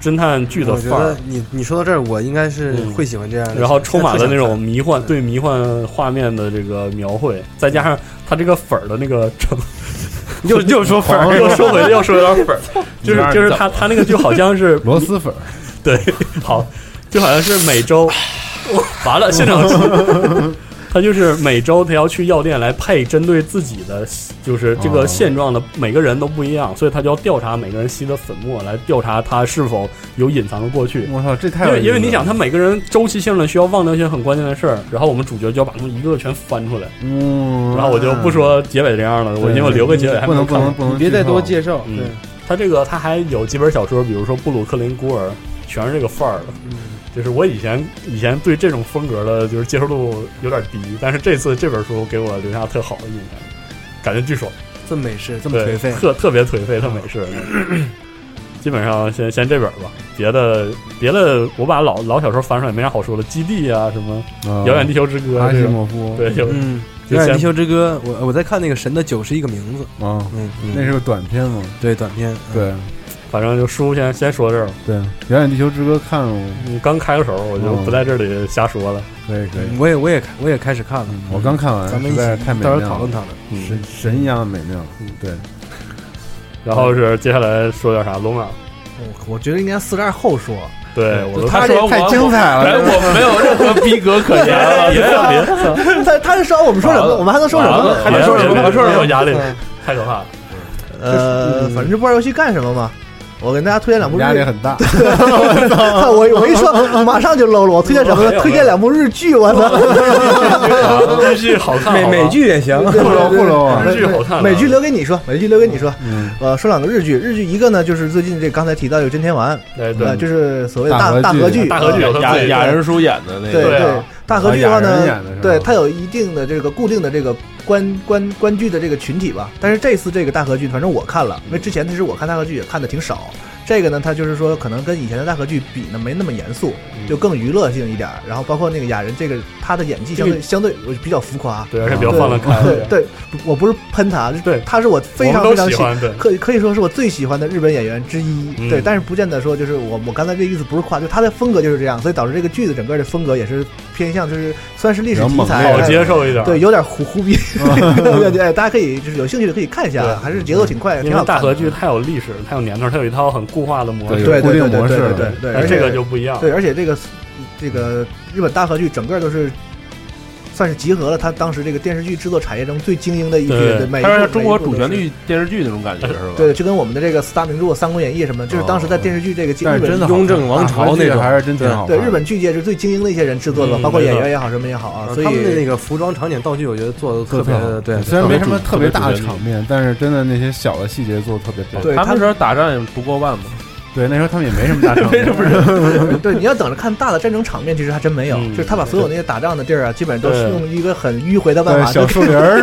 侦探剧的范儿。你你说到这儿，我应该是会喜欢这样的。然后充满了那种迷幻，嗯对迷幻画面的这个描绘，再加上它这个粉儿的那个成，又又说粉儿，又说回又说有点粉儿，就是就是他他那个就好像是 螺蛳粉儿，对，好，就好像是每周，完了现场记，他就是每周他要去药店来配针对自己的，就是这个哦现状的每个人都不一样，所以他就要调查每个人吸的粉末，来调查他是否有隐藏的过去。我操，这太因有意思了为因为你想，他每个人周期性的需要忘掉一些很关键的事儿，然后我们主角就要把他们一个个全翻出来。嗯，然后我就不说结尾这样了，我因为我留个结尾还不能没看完不能不能，你别再多介。绍。嗯对，他这个他还有几本小说，比如说《布鲁克林孤儿》，全是这个范儿的。就是我以前以前对这种风格的，就是接受度有点低，但是这次这本书给我留下特好的印象，感觉巨爽，这么美式，这么颓废，特特别颓废，特美式。基本上先先这本吧，别的别的我把老老小说翻出来没啥好说的，《基地》啊什么啊《遥远地球之歌》阿西这种，莫夫，对，有遥远地球之歌》，我我在看那个《神的九十一个名字》，啊，嗯，嗯。那是个短片嘛？对短片，嗯。对反正就叔先先说这儿了。对，《遥远地球之歌》看了？你刚开个手，我就不在这里瞎说了。可以可以，我也我也我也开始看了，我刚看完，咱们一起实在太美到时妙了，候讨论讨论。嗯神神一样的美妙。对，然后是接下来说点啥？龙马，我觉得应该四十二后说，对我都他说这太精彩了哎，我没有任何逼格可言 了。别别他他是说我们说什么，我们还能说什么还能说什么？还说什么？有压力，太可怕了。呃，反正就不知道游戏干什么嘛。我跟大家推荐两部日压力很大。我我一说 马上就搂了，我推荐什么呢？推荐两部日剧，我操！日剧好看，美美剧也行，对不搂不搂啊！日剧好看，美剧留给你说，美剧留给你说。嗯，呃，说两个日剧，日剧一个呢就是最近这刚才提到有真田丸，对对呃，就是所谓的大大合剧，大合剧有雅雅人叔演的那对个，对啊大合剧的话呢对它有一定的这个固定的这个观观观剧的这个群体吧。但是这次这个大合剧，反正我看了，因为之前其实我看大合剧也看的挺少。这个呢，它就是说可能跟以前的大合剧比呢，没那么严肃，就更娱乐性一点儿。然后包括那个雅人，这个他的演技相对相对我比较浮夸，对，而且比较放得开，对 对，我不是喷他，对。他是我非常非常喜欢，对，可可以说是我最喜欢的日本演员之一，嗯。对，但是不见得说就是我我刚才这意思不是夸，就他的风格就是这样，所以导致这个剧的整个的风格也是偏向就是算是历史题材，烈好接受一点，对，有点胡胡逼，对对，大家可以就是有兴趣的可以看一下，还是节奏挺快，挺因为好。大合剧太有历史，太有年头，它有一套很固化的模式，对对固定对对模式对对这个就不一样，对，而且这个这个日本大和剧整个都是。算是集合了他当时这个电视剧制作产业中最精英的一批人，对对每一部中国主旋。律电视剧那种感觉是吧？对，就跟我们的这个四大名著《三国演义》什么，就是当时在电视剧这个日本但是真的雍正王朝那个还是真挺好。对日本剧界是最精英的一些人制作的包括演员也好，什么也好啊，所以他们的那个服装、场景、道具，我觉得做的特别的对。虽然没什么特别大的场面，但是真的那些小的细节做的特别棒。对他他们那时候打仗也不过万嘛，对，那时候他们也没什么大场面，对你要等着看大的战争场面，其实还真没有，嗯就是他把所有那些打仗的地儿啊，基本上都是用一个很迂回的办法，小树林儿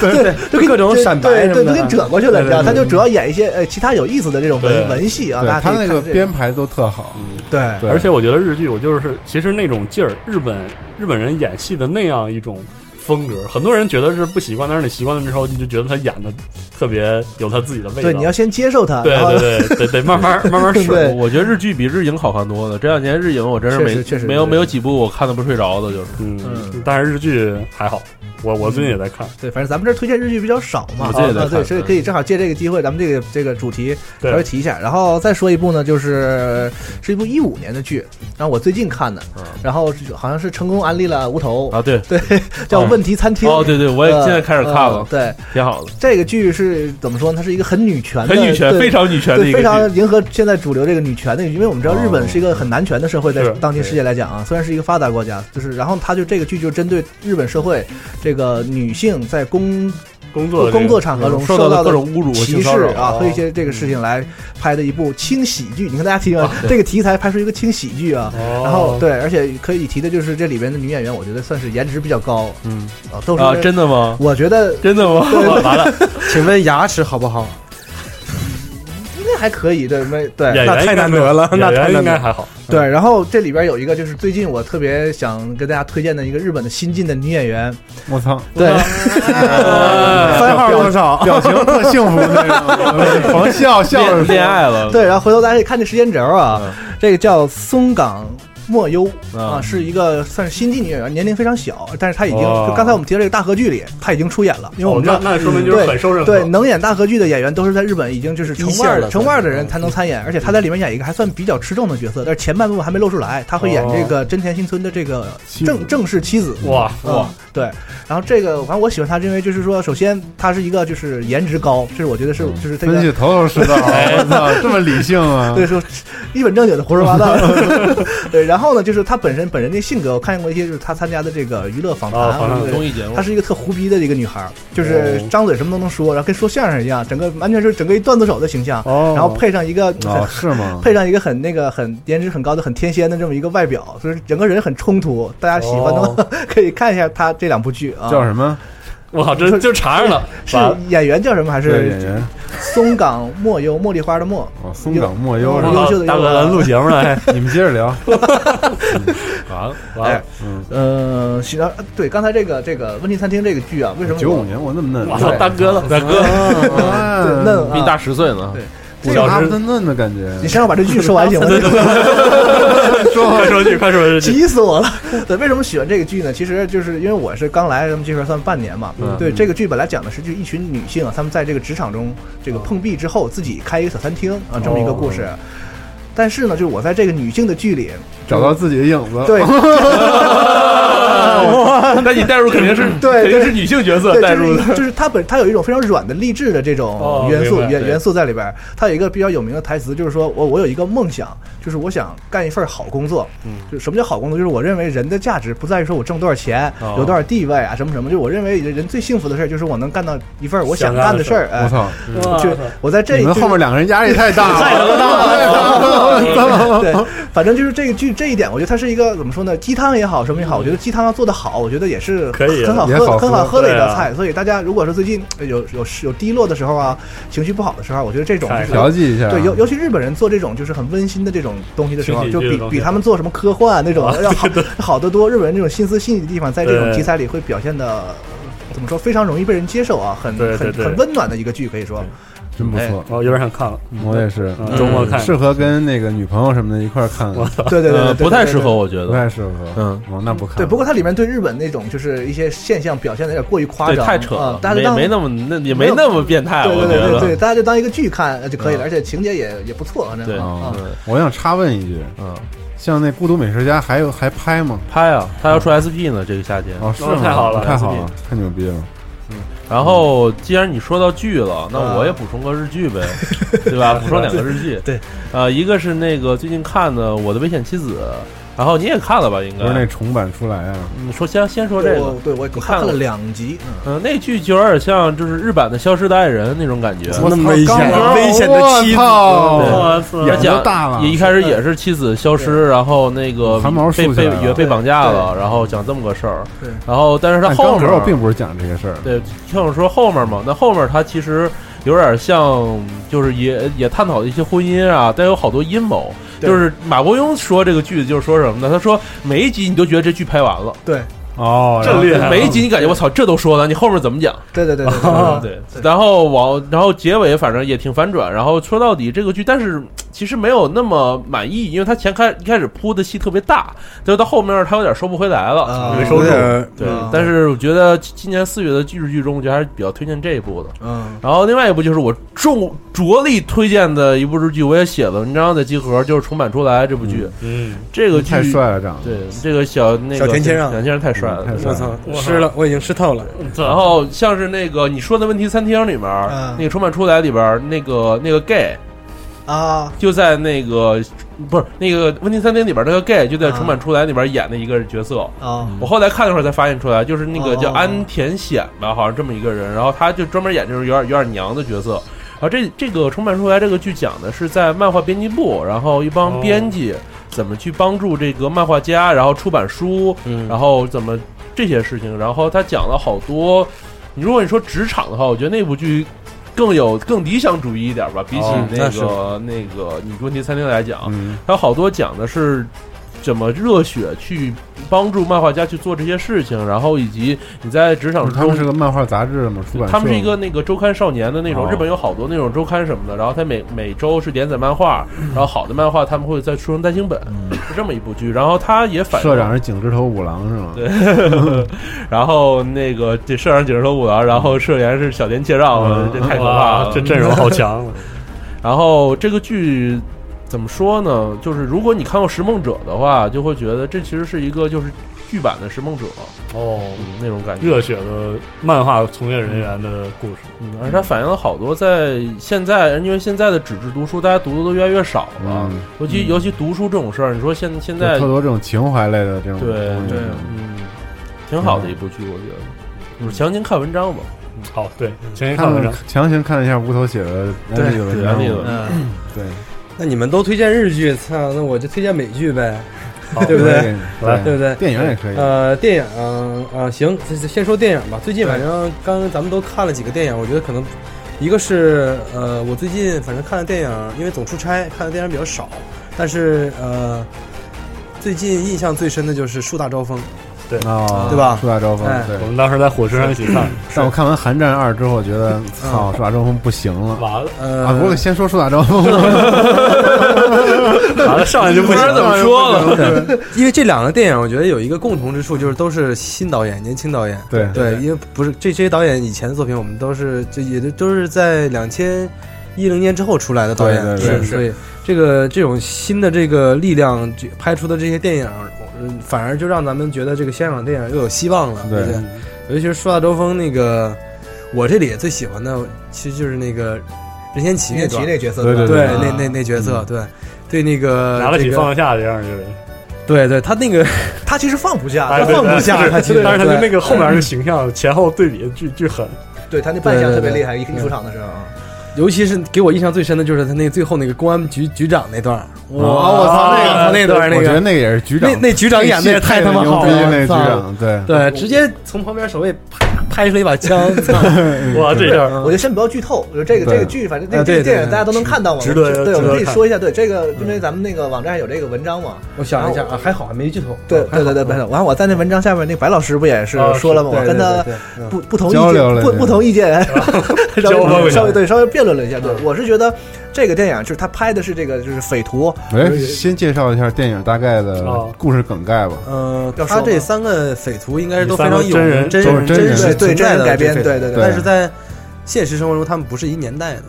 对，就各种闪白对对，什么的都给你折过去了，你知道，他就主要演一些呃其他有意思的这种文文戏啊，大家他那个编排都特好。对对而且我觉得日剧，我就是其实那种劲儿，日本日本人演戏的那样一种风格，很多人觉得是不习惯，但是你习惯了之后，你就觉得他演的特别有他自己的味道。对，你要先接受他，对对对 得得慢慢慢慢适应。我我觉得日剧比日影好看多了。这两年日影我真是没确实没有没有几部我看的不睡着的，就是嗯嗯，但是日剧还好，我我最近也在看。对，反正咱们这儿推荐日剧比较少嘛，啊，对，所以可以正好借这个机会，咱们这个这个主题稍微，提一下，然后再说一部呢，就是是一部一五年的剧，然后我最近看的，然后好像是成功安利了无头，啊，对，对，叫《问题餐厅》。哦，对对，我也现在开始看了呃，对，挺好的，这个剧是怎么说呢？它是一个很女权的，很女权，对非常女权的对，一个剧。非常迎合现在主流这个女权的，因为我们知道日本是一个很男权的社会，在当今世界来讲啊，虽然是一个发达国家，就是然后它就这个剧就针对日本社会这个女性在工工作工作场合中受到的各种侮辱歧视啊和一些这个事情来拍的一部轻喜剧。你看大家听啊，这个题材拍出一个轻喜剧啊，哦然后对，而且可以提的就是这里边的女演员，我觉得算是颜值比较高嗯啊，都是啊，真的吗？我觉得真的吗？完了，请问牙齿好不好？应还可以，对没对？演员那太难得了那太难得了。演员应该还好。对，然后这里边有一个就是最近我特别想跟大家推荐的一个日本的新晋的女演员，我操，对，番 号多少？表情特幸福那种，狂笑笑恋爱了，对，然后回头大家可以看这时间轴啊，这个叫松冈莫忧啊，嗯是一个算是新晋女演员，年龄非常小，但是她已经哦就刚才我们提到这个大合剧里，她已经出演了，因为我们知道哦那那说明就是很受认可。对，能演大合剧的演员都是在日本已经就是成腕儿成腕儿的人才能参演，而且她在里面演一个还算比较吃重的角色，但是前半部分还没露出来，她会演这个真田新村的这个正正式妻子。哇哇，对，然后这个反正我喜欢她，是因为就是说，首先她是一个就是颜值高，这是我觉得是就是这个分析头头是道，我操，这么理性啊！对，说一本正经的胡说八道。对，然后呢，就是他本身本人的性格，我看见过一些就是他参加的这个娱乐访谈，啊综艺节目她是一个特胡逼的一个女孩，就是哦张嘴什么都能说，然后跟说相声一样，整个完全是整个一段子手的形象，哦然后配上一个哦，是吗？配上一个很那个很颜值很高的很天仙的这么一个外表，所以整个人很冲突。大家喜欢的话、可以看一下他这两部剧啊。叫什么？我靠，这就查上了，是演员叫什么？还是，演是员松冈莫优？茉莉花的茉。哦，松冈莫优优是吧？优秀的大哥，咱录节目了，哎你们接着聊。完了完了，嗯，呃，行啊，对，刚才这个这个温馨餐厅这个剧啊，为什么九五年我那么嫩，我操，大哥了，大哥，对嫩啊比你大十岁呢。对这个哈不嫩嫩的感觉。你先让我把这剧说完行吗？快说句，快说句，急死我了！对，为什么喜欢这个剧呢？其实就是因为我是刚来咱们这边算半年嘛。嗯对，这个剧本来讲的是就一群女性啊，她们在这个职场中这个碰壁之后，自己开一个小餐厅啊，这么一个故事。但是呢，就是我在这个女性的剧里找到自己的影子。对，我那你带入肯定是对肯定是女性角色对，带入的，就是就是它本它有一种非常软的励志的这种哦元素元元素在里边儿。它有一个比较有名的台词，就是说我我有一个梦想，就是我想干一份好工作。嗯，就什么叫好工作？就是我认为人的价值不在于说我挣多少钱哦，有多少地位啊，什么什么。就我认为人最幸福的事儿，就是我能干到一份我想干的事儿。哎我操！就我在这你们后面两个人压力太大了，太大了 对，反正就是这个剧这一点，我觉得它是一个怎么说呢？鸡汤也好，什么也好，我觉得鸡汤要做得好，我觉得也是可以很好喝喝很好喝的一道菜。所以大家如果说最近有有有低落的时候啊，情绪不好的时候，我觉得这种就是调剂一下。对，尤尤其日本人做这种就是很温馨的这种东西的时候，就比比他们做什么科幻那种要好好得多。日本人这种心思细腻的地方，在这种题材里会表现的怎么说，非常容易被人接受啊，很很很温暖的一个剧，可以说。真不错。哦，有点想看了。我也是，嗯周末看适合跟那个女朋友什么的一块儿看的，对对对对，不太适合，我觉得，不太适合。嗯，哦，那不看。对，不过它里面对日本那种就是一些现象表现的有点过于夸对，张，太扯了，大家就没那么那也没那么变态，对我觉得，对对对对，大家就当一个剧看就可以了，嗯而且情节也也不错，反正对我想插问一句，嗯，像那《孤独美食家》还有还拍吗？拍啊，他要出 SP 呢，这个夏天。哦，是吗？哦太好了太好了，太牛逼了！然后，既然你说到剧了，那啊我也补充个日剧呗，对吧？补充两个日剧。对，呃，一个是那个最近看的《我的危险妻子》，然后你也看了吧？应该。不是那重版出来啊？你说先先说这个。对我，对我看了看了。两集，嗯。嗯，那剧就有点像就是日版的《消失的爱人》那种感觉。那么危险危险的妻子，我操我操眼讲大了。也一开始也是妻子消失，然后那个汗毛被被也被绑架了，然后讲这么个事儿。对。然后，但是他后面我并不是讲这些事儿，对，听我说后面嘛，那后面他其实有点像，就是也也探讨一些婚姻啊，但有好多阴谋。对。就是马伯庸说这个剧就是说什么呢？他说每一集你都觉得这剧拍完了，对哦，这厉害啊每一集你感觉我操这都说了，你后面怎么讲？对对对对对 然后往然后结尾反正也挺反转，然后说到底这个剧，但是其实没有那么满意，因为他前开一开始铺的戏特别大，就到后面他有点收不回来了，啊没收住对啊，但是我觉得今年四月的日剧中，我觉得还是比较推荐这一部的。嗯然后另外一部就是我重着力推荐的一部日剧，我也写了文章在集合，就是重版出来这部剧。嗯，这个剧太帅了，长得。对这个小那个小田切让小田切让太帅了，嗯太帅我操，湿了，我已经湿透了。然后像是那个你说的问题餐厅里面，嗯那个重版出来里边，那个那个 gay 啊。就在那个不是那个问题餐厅里边那个 gay 就在啊重版出来里边演的一个角色。啊。我后来看的时候才发现出来，就是那个叫哦安田显吧，好像这么一个人，然后他就专门演就是有点有点娘的角色。然后这这个重版出来这个剧讲的是在漫画编辑部，然后一帮哦编辑怎么去帮助这个漫画家，然后出版书，嗯。然后怎么这些事情，然后他讲了好多。你如果你说职场的话，我觉得那部剧更有更理想主义一点吧，比起那哦那个、那个你问题餐厅来讲，嗯，还有好多讲的是怎么热血去帮助漫画家去做这些事情，然后以及你在职场中他们是。个漫画杂志嘛，出版社他们是一个那个周刊少年的那种，哦日本有好多那种周刊什么的，然后他每每周是连载漫画，然后好的漫画他们会再出成单行本，是这么一部剧。然后他也反社长是井之头五郎是吗？对，然后那个这社长井之头五郎，然后社员是小田切让，嗯这太可怕了，这阵容好强。然后这个剧怎么说呢？就是如果你看过《拾梦者》的话，就会觉得这其实是一个就是剧版的《拾梦者》哦，嗯那种感觉。热血的漫画从业人员的故事。嗯，而且它反映了好多在现在，因为现在的纸质读书，大家读的都越来越少了，嗯。尤其尤其读书这种事儿，你说现现在特多这种情怀类的这种对东西。对，嗯，挺好的一部剧，我觉得。就是强行看文章吧，好，对，强行看文章。强行看了一下无头写的安利的文章。对，那你们都推荐日剧，操，那我就推荐美剧呗，对不对？对对不对？电影也可以，呃，电影，嗯呃，行，先先说电影吧。最近反正刚刚咱们都看了几个电影，我觉得可能一个是呃，我最近反正看的电影，因为总出差，看的电影比较少，但是呃，最近印象最深的就是《树大招风》，啊，对吧？树大招风哎，对。我。们当时在火车上一起看，但我看完《寒战二》之后，我觉得操，树大招风不行了。完了，呃，啊！我得先说树大招风，完了，上来就不知道怎么说了。对，因为这两个电影，我觉得有一个共同之处，就是都是新导演、年轻导演。对。对，因为不是这这些导演以前的作品，我们都是这也都都是在两千一零年之后出来的导演，对对是对。所以这个这种新的这个力量这拍出的这些电影，嗯，反而就让咱们觉得这个香港电影又有希望了。对。不对，尤其是说到周峰那个，我这里最喜欢的，其实就是那个任贤齐那段。任贤齐那角色对对。对，啊那那那角色，对对那个拿得起放得下这样一个人，对对，他那个 他其实放不下，哎他放不下，他其实但是他对的那个后面的形象前后对比巨巨狠，对他那扮相特别厉害，一一出场的时候啊，尤其是给我印象最深的就是他那最后那个公安局局长那段儿，哇，哦我操，那啊个那段儿那个。我觉得那个也是局长，那那局长演的也太他妈好了，牛逼那局长，对对，直接从旁边守卫拍拍出来一把枪，哇，这下我觉得先不要剧透，我觉得这个这个剧，反正这啊对对这个电影大家都能看到嘛。值得对，我们可以说一下，对这个，因为咱们那个网站上有这个文章嘛。我想了一下啊，还好还没剧透。对对对对，对。完，我在那文章下面，那白老师不也是啊说了吗？我跟他对对对嗯不不同意见，不不同意见，稍微稍微对稍微辩论了一下。对，我是觉得这个电影就是他拍的是这个就是匪徒，哎，先介绍一下电影大概的哦。故事梗概吧。呃，他这三个匪徒应该是都非常有真人。真都是真人。实对对存在的真人改编对对对但是在现实生活中他们不是一年代的，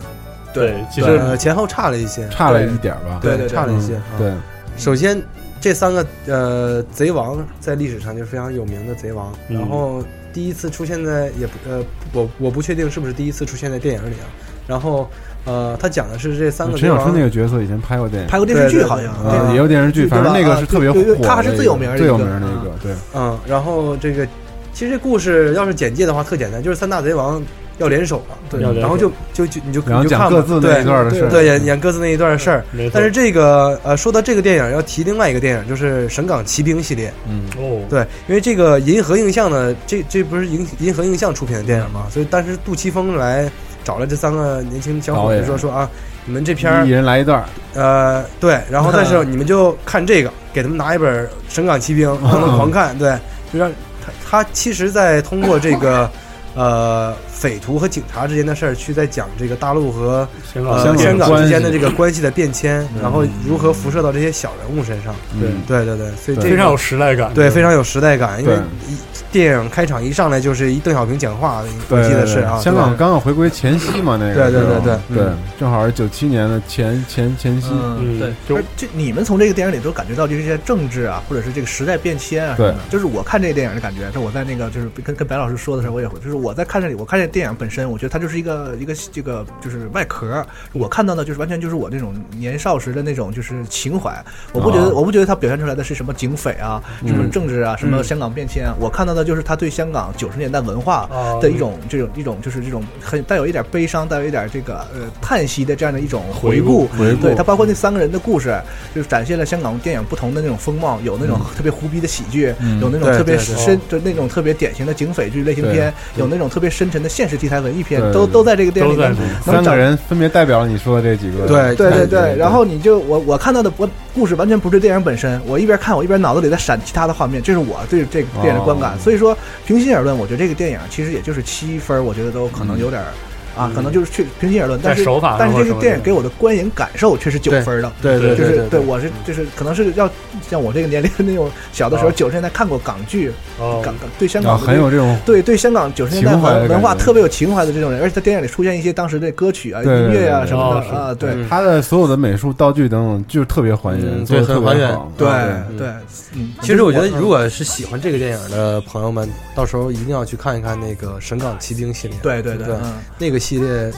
对，其实呃，前后差了一些，差了一点吧，对对对差了一些。对，首先这三个呃贼王在历史上就是非常有名的贼王，嗯。然后第一次出现在也不呃我我不确定是不是第一次出现在电影里啊，然后呃他讲的是这三个陈小春那个角色以前拍过电影，拍过电视剧好像对呃，也有电视剧，反正那个啊是特别火他还是最有名的一个最有名的那个，对，嗯，然后这个其实这故事要是简介的话特简单，就是三大贼王要联手了，对然后就就就你就然后你就看吧。讲各自那一段的事儿，对演演各自那一段的事儿。但是这个呃，说到这个电影，要提另外一个电影，就是《神港奇兵》系列。嗯，哦，对，因为这个银河映像呢，这这不是银银河映像出品的电影嘛，所以当时杜琪峰来找了这三个年轻小伙子说说啊，你们这片儿一人来一段儿，呃对，然后但是你们就看这个，给他们拿一本《神港奇兵》，让他们狂看，对，就让他他其实在通过这个呃匪徒和警察之间的事儿，去在讲这个大陆和香港之间的这个关系的变迁，然后如何辐射到这些小人物身上。对嗯。对对对，所以非常有时代感，对非常有时代感，因为一电影开场一上来就是一邓小平讲话，我，记得是啊，香港刚刚回归前夕嘛，那个对对时候。对对对嗯，正好是九七年的前前前夕，嗯对，就而这你们从这个电影里都感觉到这些政治啊，或者是这个时代变迁啊什么的。就是我看这个电影的感觉，就我在那个就是跟跟白老师说的时候，我也会，就是我在看这里，我看这个电影本身，我觉得它就是一个一个这个就是外壳，我看到的就是完全就是我那种年少时的那种就是情怀。我不觉得，哦。我不觉得它表现出来的是什么警匪啊，什么嗯政治啊，什么嗯香港变迁啊，我看到的就是他对香港九十年代文化啊的一种这种一种就是这种很带有一点悲伤，带有一点这个呃叹息的这样的一种回顾。回顾对，他包括那三个人的故事，就是展现了香港电影不同的那种风貌，有那种特别胡逼的喜剧，嗯。有那种特别深，就那种特别典型的警匪剧类型片，有那种特别深沉的现实题材文艺片，都都在这个电影里面三个人分别代表了你说的这几个，对对对对对，然后你就我我看到的不故事完全不是电影本身，我一边看我一边脑子里在闪其他的画面，这是我对这个电影的观感。哦所以说，平心而论，我觉得这个电影其实也就是七分，我觉得都可能有点儿。啊，可能就是去平心而论，但是手法但是这个电影给我的观影感受却是九分的，对对就是对对，我是就是可能是要像我这个年龄那种小的时候哦九十年代看过港剧，哦港港对香啊，港很有这种对对香港九十年代文文化特别有情怀的这种人，而且在电影里出现一些当时的歌曲啊、音乐啊什么的啊，对嗯他的所有的美术道具等等，就是特别还原，嗯做的特别对很还原好对啊对，嗯，其实我觉得，如果是喜欢这个电影的朋友们，到时候一定要去看一看那个《神港奇兵》系列。对对对那个系列，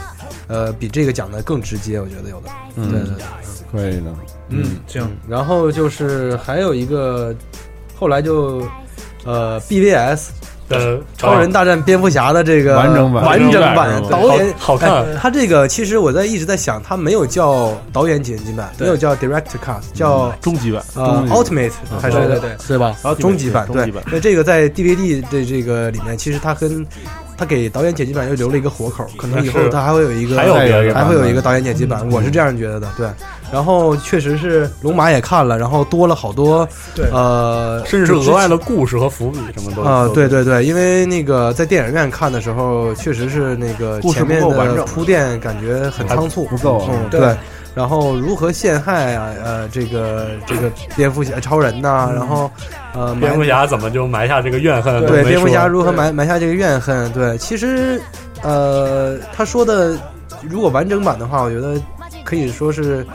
呃，比这个讲的更直接，我觉得有的。嗯对对对，可以的，嗯，行，嗯然后就是还有一个，后来就呃 BVS 的，超人大战蝙蝠侠的这个完整版。完整版导演好好看。哎他这个其实我在一直在想，他没有叫导演剪辑版，没有叫 Director Cut，叫终极版，呃终极 Ultimate 还是对对对。对吧？Ultimate，终极版对。终极版。那这个在 DVD 的这个里面，其实它跟他给导演剪辑版又留了一个活口，可能以后他还会有一个还有还会有一个导演剪辑版，我是这样觉得的。对，然后确实是龙马也看了，然后多了好多对。呃，甚至是额外的故事和伏笔什么都啊，都对对对，因为那个在电影院看的时候，确实是那个故事前面的铺垫感觉很仓促，不够啊。嗯，对。对。然后如何陷害啊？呃，这个这个蝙蝠侠、超人呐、然后呃，蝙蝠侠怎么就埋下这个怨恨？对蝙蝠侠如何埋埋下这个怨恨？对，其实呃，他说的如果完整版的话，我觉得可以说是，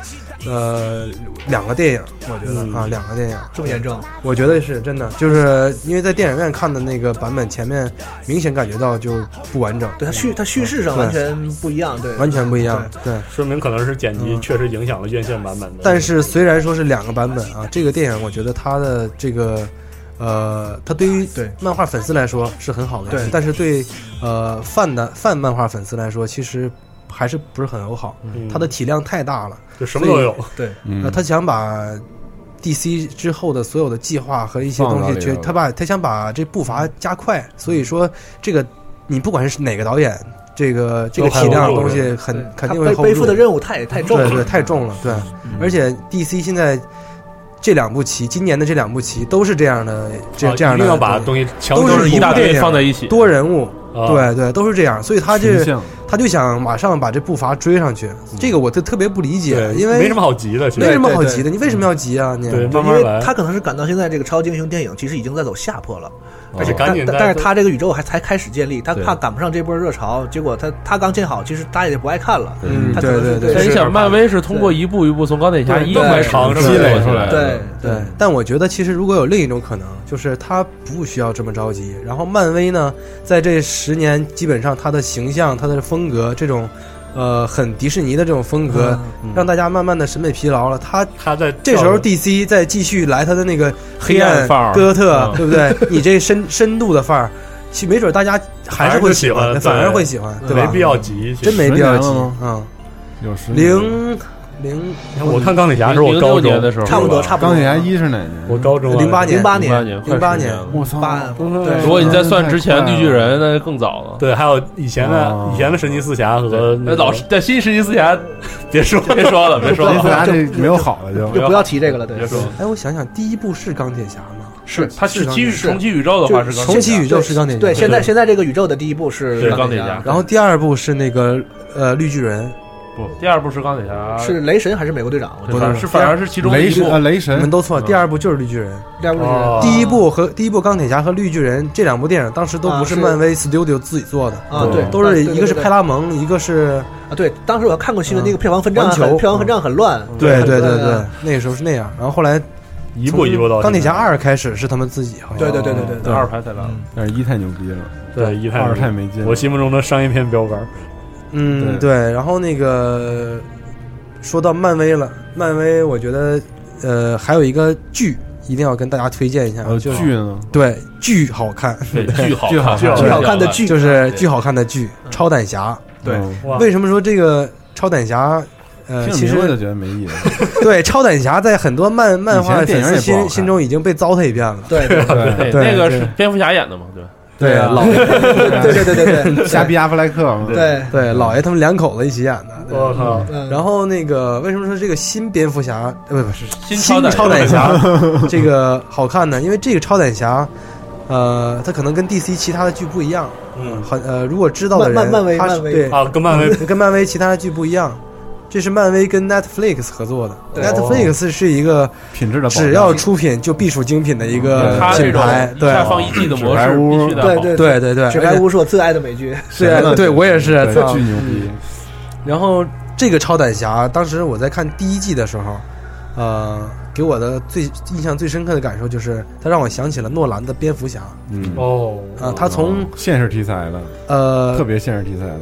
呃，两个电影，我觉得、嗯。啊，两个电影。这么严重，我觉得是真的，就是因为在电影院看的那个版本，前面明显感觉到就不完整，对它叙它叙事上完全不一样，对，完全不一样，对。说明可能是剪辑确实影响了院线版本的。但是虽然说是两个版本啊，这个电影我觉得它的这个呃，它对于对。漫画粉丝来说是很好的，对。但是对呃泛的泛漫画粉丝来说，其实还是不是很友好。嗯。它的体量太大了，就什么都有。对，他想把 DC 之后的所有的计划和一些东西，他把他想把这步伐加快，所以说这个你不管是哪个导演，这个这个体量的东西很肯定会背负的任务太太重了，对对，太重了，对。而且 DC 现在这两部棋，今年的这两部棋都是这样的，这啊这样的，一定要把东西全都是都是一大堆放在一起。多人物，啊对对，都是这样，所以他这他就想马上把这步伐追上去，这个我就特别不理解，因为没什么好急的，其实。没什么好急的，你为什么要急啊？你对对，因为慢慢来。他可能是感到现在这个超级英雄电影其实已经在走下坡了，而且哦赶紧但但是他这个宇宙还才开始建立，他怕赶不上这波热潮，结果他他刚建好，其实大家也不爱看了。嗯对对对但你想，漫威是通过一步一步从钢铁侠一对开始长这么积累出来的对对，但我觉得其实如果有另一种可能，就是他不需要这么着急。然后漫威呢，在这十年，基本上他的形象、他的风格这种，呃，很迪士尼的这种风格，让大家慢慢的审美疲劳了。他他在这时候 DC 再继续来他的那个黑黑暗哥特，嗯。对不对？你这深深度的范儿，其没准大家还是会喜欢的，反反而会喜欢，对吧？没必要急，真没必要急嗯，零零我看钢铁侠是我高中年的时候，差不多差不多。钢铁侠一是哪年？我高中啊零八年零八年，年，零八年我操！八对如果你再算之前绿巨人，那就更早了。对，还有以前的哦以前的神奇四侠和那老在新神奇四侠，别说别说了，别说神奇四侠了，这没有好的就就不要提这个了。对别，说了。哎，我想想，第一部是钢铁侠吗？是，它是基于是重启宇宙的话是钢铁侠重启宇宙是钢铁侠，对，现在现在这个宇宙的第一部是钢铁侠，然后第二部是那个呃绿巨人，不，第二部是钢铁侠，是雷神还是美国队长？我对觉得反正是反正是其中的一部。雷神啊，雷你们都错，嗯。第二部就是绿巨人。第二部是哦。第一部和第一部钢铁侠和绿巨人这两部电影当时都不是漫威 Studio 自己做的，啊，对，都是一个是派拉蒙，一个是啊，对，当时我看过新闻，嗯。那个票房分账票房分账很乱，对对对对，那个时候是那样。然后后来一步一步到钢铁侠二开始是他们自己好像。对对对对对对。二排太烂了。但是一太牛逼了，对一太二太没劲了。我心目中的商业片标杆。嗯，对。然后那个说到漫威了，漫威我觉得呃还有一个剧一定要跟大家推荐一下，就是剧呢，对巨好看，对，巨 好巨好看 巨好看的剧就是巨好看的剧《超胆侠》。对为什么说这个超胆侠？呃，其听名字就实觉得没意思。对超胆侠在很多漫漫画粉丝心影也不好看心中已经被糟蹋一遍了。对对对对，那个是蝙蝠侠演的嘛？对，对啊，老 对对对对对 瞎逼阿弗莱克嘛，对，对老爷他们两口子一起演的。我靠！嗯然后那个为什么说这个新蝙蝠侠呃不不是新新超超胆侠 这个好看呢？因为这个超胆侠，呃，它可能跟 DC 其他的剧不一样。嗯很呃，如果知道的人，漫漫威他是漫威对啊，跟漫威跟漫威其他的剧不一样。这是漫威跟 Netflix 合作的，Netflix 是一个品质的只要出品就必属精品的一个品牌。对。一下放一季的模式。对对对。对对，纸牌屋是我最爱的美剧，对对，我也是。巨牛逼，然后这个超胆侠，当时我在看第一季的时候，呃，给我的最印象最深刻的感受就是，它让我想起了诺兰的蝙蝠侠。嗯，哦。啊、他从现实题材的，呃特别现实题材的，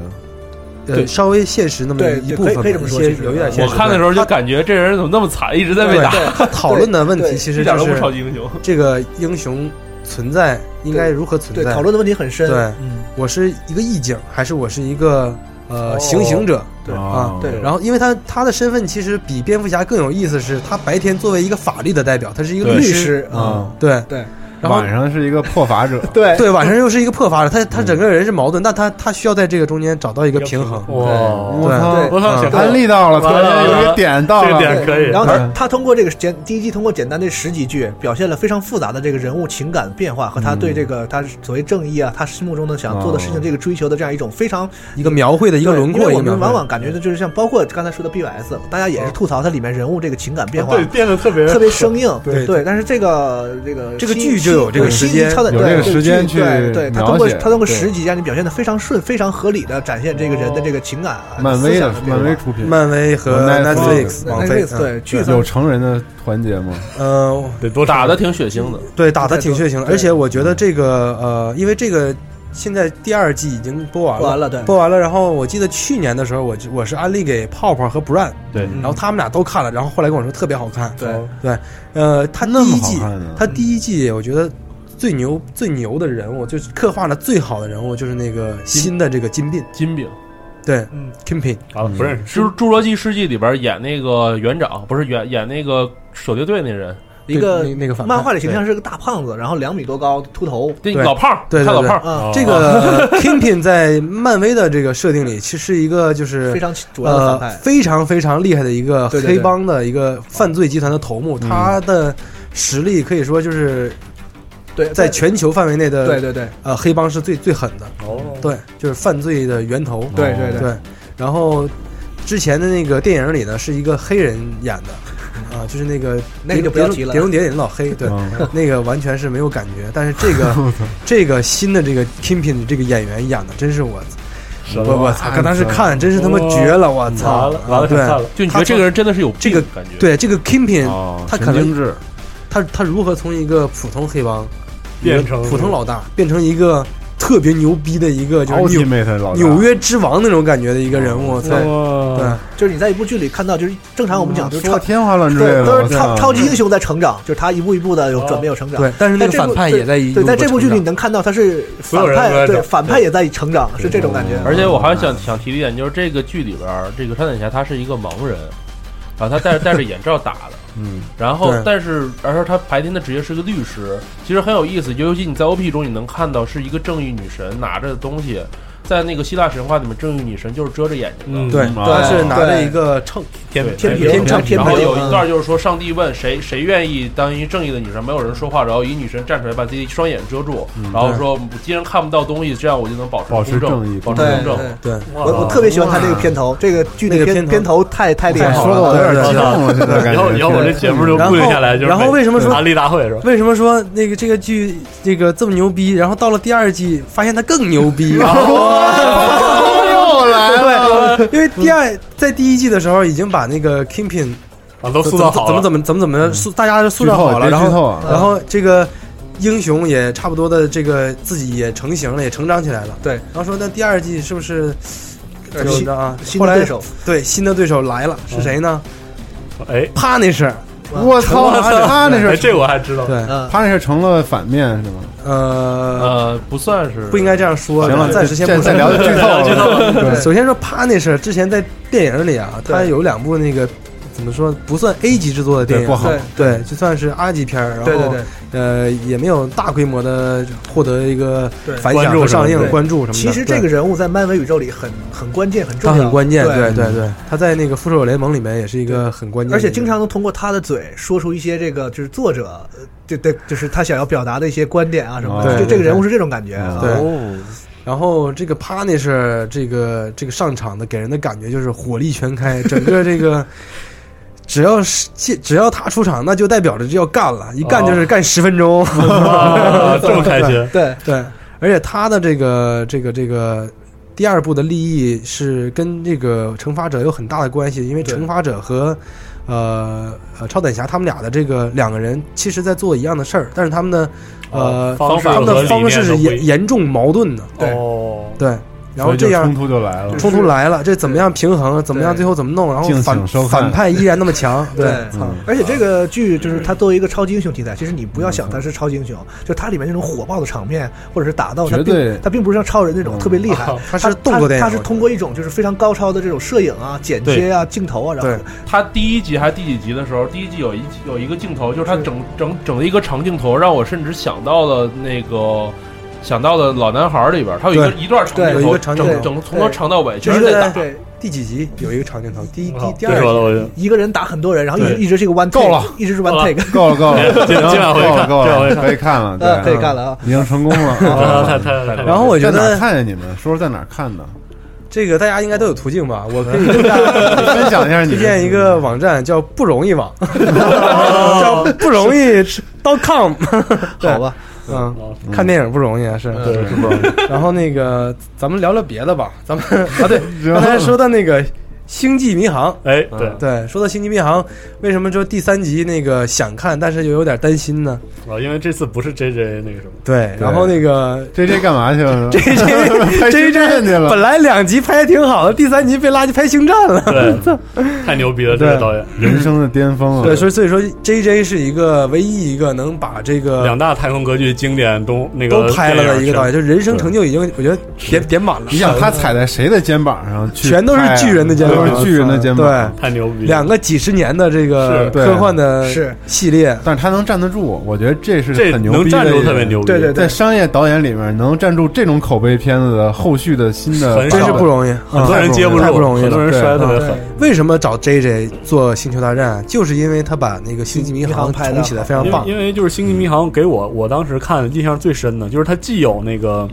呃稍微现实那么对对一部分吧，可以这有一点现实。我看的时候就感觉这人怎么那么惨，一直在被打，他讨论的问题其实一点都不就是超级英雄。这个英雄存在应该如何存对，在。讨论的问题很深。对嗯，我是一个意境，还是我是一个呃哦行刑者？对啊哦，对然后，因为他他的身份其实比蝙蝠侠更有意思，是他白天作为一个法律的代表，他是一个律师，啊，对对然后晚上是一个破法者，对。对，晚上又是一个破法者，他他整个人是矛盾，但他他需要在这个中间找到一个平衡。哇！我操对，我操，安利到了，突然有一个点到这个了，点可以。然后他嗯。他通过这个简第一季通过简单的十几句，表现了非常复杂的这个人物情感变化和他对这个他所谓正义啊，他心目中的想做的事情这个追求的这样一种非常一个描绘的一个轮廓，因为我们往往感觉的就是像包括刚才说的 BOS，大家也是吐槽它里面人物这个情感变化对变得特别特别生硬，对对。但是这个这个这个剧就就有这个时间，有这个时间去对对，他通过他通过十集让你表现的非常顺、非常合理的展现这个人的这个情感啊。漫威的思想这种漫威出品，漫威和和 Netflix 网飞 Netflix 对剧有成人的环节吗？呃，得多打的挺血腥的，对，打的挺血腥的，而且我觉得这个呃，因为这个现在第二季已经播完了，播完了对。播完了。然后我记得去年的时候，我就我是安利给泡泡和 Brand，对。然后他们俩都看了，然后后来跟我说特别好看，对。对，呃，他第那一季他第一季我觉得最牛最牛的人物就是刻画的最好的人物就是那个新的这个金并，金饼。对嗯，Kingpin，啊，不认识。《侏侏罗纪世纪》里边演那个园长，不是演演那个守猎队那人，一个那那个漫画里形象是个大胖子，然后两米多高，秃头。对老胖儿，对他老胖这个 Kingpin 在漫威的这个设定里，其实是一个就是非常主要的呃反派。非常非常厉害的一个黑帮的一个犯罪集团的头目，他的实力可以说就是对，在全球范围内的对对对呃黑帮是最最狠的，哦，对，就是犯罪的源头，对对对。然后之前的那个电影里呢，是一个黑人演的。啊，就是那个那个就不要提了碟中谍里的老黑，对，嗯那个完全是没有感觉。但是这个 这个新的这个 Kingpin 这个演员演的，真是我我我操！搁当时看真是他妈绝了，我操！完了，对。就你觉得这个人真的是有这个感觉，对这个 Kingpin，哦，他可能神经质，他他如何从一个普通黑帮变成普通老大，变成一个特别牛逼的一个就是纽纽约之王那种感觉的一个人物，对对，就是你在一部剧里看到，就是正常我们讲就是超天花乱坠都是超超级英雄在成长，就是他一步一步的有转变有成长。对，但是那个在这部反派也在一对，在这部剧里你能看到他是反派，对反派也在成长，是这种感觉。而且我还想想提一点，就是这个剧里边，这个闪电侠他是一个盲人，然后，他戴着戴着眼罩打的，嗯，然后对。但是而且他白天的职业是个律师，其实很有意思，尤其你在 OP 中你能看到是一个正义女神拿着的东西，在那个希腊神话里面，正义女神就是遮着眼睛的，嗯对，她是拿着一个秤，天对天对平对然后有一段就是说，上帝问谁谁愿意当一正义的女神，没有人说话，然后一女神站出来把自己双眼遮住，然后说既然看不到东西，这样我就能保持保持公正义保持公正。对，我我特别喜欢他这个片头，这个剧的那个片头片片头太太厉害说的了。我有点激动了，现在。以后以后我这节目就固定下来，就是然后然后为什么说安利大会是吧？为什么说那个这个剧这个这么牛逼？然后到了第二季，发现它更牛逼。又来了，对，因为第二在第一季的时候已经把那个 Kingpin 啊，都怎塑造好了，怎么怎么怎么怎么塑，大家都塑造好了，然后然后这个英雄也差不多的这个自己也成型了，也成长起来了。对，然后说那第二季是不是怎么新着啊？后来新的对手，对新的对手来了，是谁呢？哎，？Punisher，我操，他那哎，是这我还知道，对，嗯，他那是成了反面是吗？呃，呃，不算是不应该这样说，行了，暂时先不说再再聊就剧透了。首先说 Punisher 之前在电影里啊，他有两部那个怎么说不算 A 级制作的电影，对不好。对。对，就算是 R 级片儿，然后对对对。呃也没有大规模的获得一个对反响和上映关注什么的。其实这个人物在漫威宇宙里很很关键，很重他要，很关键，对对对对，他在那个复仇者联盟里面也是一个很关键而且经常能通过他的嘴说出一些这个就是作者，呃对对，就是他想要表达的一些观点啊什么的。就这这个人物是这种感觉啊。对哦，然后这个 Punisher 这个这个上场的给人的感觉就是火力全开，整个这个只要是只要他出场，那就代表着就要干了，一干就是干十分钟。哇 这么开心，对对，而且他的这个这个这个第二部的利益是跟这个惩罚者有很大的关系，因为惩罚者和呃呃超胆侠他们俩的这个两个人，其实在做一样的事儿，但是他们的呃、他们的方式是严严重矛盾的，对哦，对，然后这样冲突就来了。冲突来了，这怎么样平衡？怎么样最后怎么弄？然后反反派依然那么强，对，而且这个剧就是它作为一个超级英雄题材，其实你不要想它是超级英雄，就它里面那种火爆的场面或者是打斗，它绝对并它并不是像超人那种特别厉害嗯，它是动作电影它是通过一种就是非常高超的这种摄影啊、剪接啊、镜头啊，然后对他第一集还是第几集的时候，第一集有一有一个镜头，就是它整整整了一个长镜头，让我甚至想到了那个想到的老男孩里边，他有一个一段长对镜头，有一个长镜头整整从头长到尾，就是在全是在打。对第几集有一个长镜头？第一第第二集一个人打很多人，然后一直一直是一个 one 够 take，了一直是 one 够了 take，够了 够了，今今晚回够了看够了，可以看了，对，可，以看了啊。已经成功了。啊啊太太太然后我觉得看见你们？说说在哪儿看的？这个大家应该都有途径吧？我可以 跟大家分享一下你推荐一个网站，叫不容易网，叫不容易 .com。好吧，嗯，看电影不容易啊，是。对，是不容易。然后那个，咱们聊聊别的吧。咱们 啊，对，刚才说的那个《星际迷航》，哎，对对，说到《星际迷航》，为什么说第三集那个想看，但是又有点担心呢？啊，因为这次不是 J J 那个什么，对，然后那个 J J 干嘛去了？J J 拍 J 星战 J 去了本来两集拍的挺好的，第三集被拉去拍星战了。对，太牛逼了，这个导演，人生的巅峰啊！对，所以所以说 J J 是一个唯一一个能把这个两大太空格局经典都那个都拍了的一个导演，就人生成就已经我觉得点点满了。你想他踩在谁的肩膀上去啊？全都是巨人的肩膀，都是巨人的肩膀，对，太牛逼了，两个几十年的这个科幻的是。系列，但是他能站得住，我觉得这是这很牛能站住特别牛逼，对对对。在商业导演里面能站住这种口碑片子的后续的新的，很少。真是不容易，很多人接不住，太不容易了。很多人摔得特别狠。为什么找 J J 做《星球大战》，就是因为他把那个《星际迷航》拍得重启的非常棒因为。就是《星际迷航》给我我当时看印象最深的就是它既有那个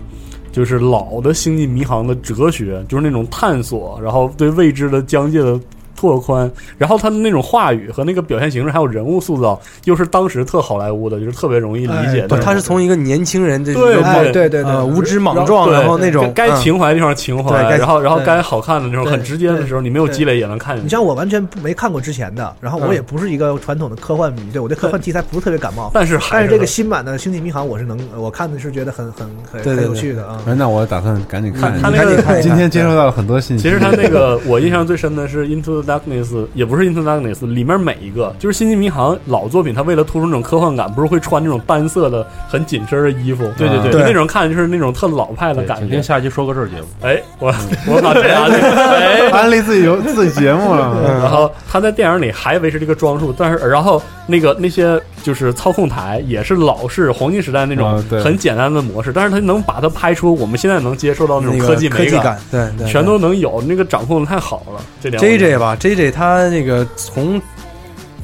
就是老的《星际迷航》的哲学，就是那种探索，然后对未知的疆界的。拓宽，然后他的那种话语和那个表现形式，还有人物塑造，又是当时特好莱坞的，就是特别容易理解的。不，他是从一个年轻人这对对对对呃无知莽撞，然后那种该嗯情怀的地方情怀，然后然后该好看的那种很直接的时候，你没有积累也能看。你像我完全不没看过之前的，然后我嗯也不是一个传统的科幻迷，对我对科幻题材不是特别感冒。但是还但是这个新版的《星际迷航》，我是能，我看的是觉得很很很很有趣的啊。哎，那我打算赶紧看一下。他那个看今天接收到了很多信息。其实他那个 我印象最深的是《Into the Darkness》，也不是《Into Darkness》，里面每一个就是《星际迷航》老作品，他为了突出那种科幻感，不是会穿那种单色的很紧身的衣服，对对对就那种看就是那种特老派的，感觉。下期说个事儿节目。哎，我 我把这样哎。安利自己有自己节目了，然后他在电影里还维持这个装束，但是然后那个那些就是操控台也是老式黄金时代那种很简单的模式，但是他能把它拍出我们现在能接受到那种科技美科技感，对对，全都能有，那个掌控的太好了。这点我 J J 吧，J J 他那个从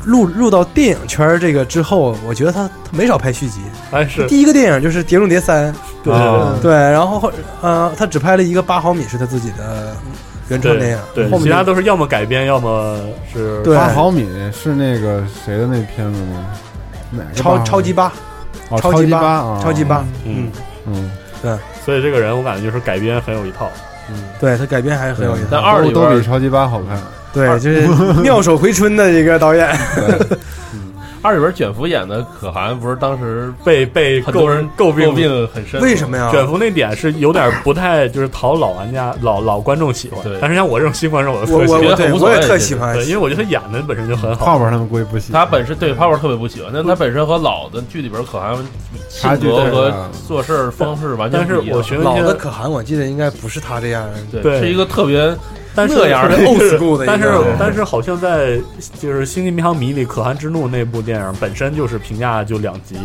入入到电影圈这个之后，我觉得他他没少拍续集。哎是。第一个电影就是《碟中谍三》，对啊对，然后后呃，他只拍了一个八毫米是他自己的原创电影，对，后面其他都是要么改编，要么是对。八毫米是那个谁的那片子吗？哪个超超级八，哦超级八啊，超级八，嗯。嗯，对，所以这个人我感觉就是改编很有一套。嗯对他改编还是很有意思。但二里边都都比超级八好看。对，就是 妙手回春的一个导演。二里边卷福演的可汗不是当时被被很多人诟病诟病很深，为什么呀？卷福那点是有点不太就是讨老玩家老老观众喜欢，但是像我这种新观众，我我我我对觉得很无所谓我也特喜欢对，，因为我觉得他演的本身就很好。泡泡他们估计不喜欢。他本身对泡泡特别不喜欢，但他本身和老的剧里边可汗性差距格和做事方式完全但是我学了一些老的可汗，我记得应该不是他这样对是一个特别但是那样的特 别 old school 的但是但是好像在就是《星际迷航迷》里，《可汗之怒》那部电影本身就是评价就两极，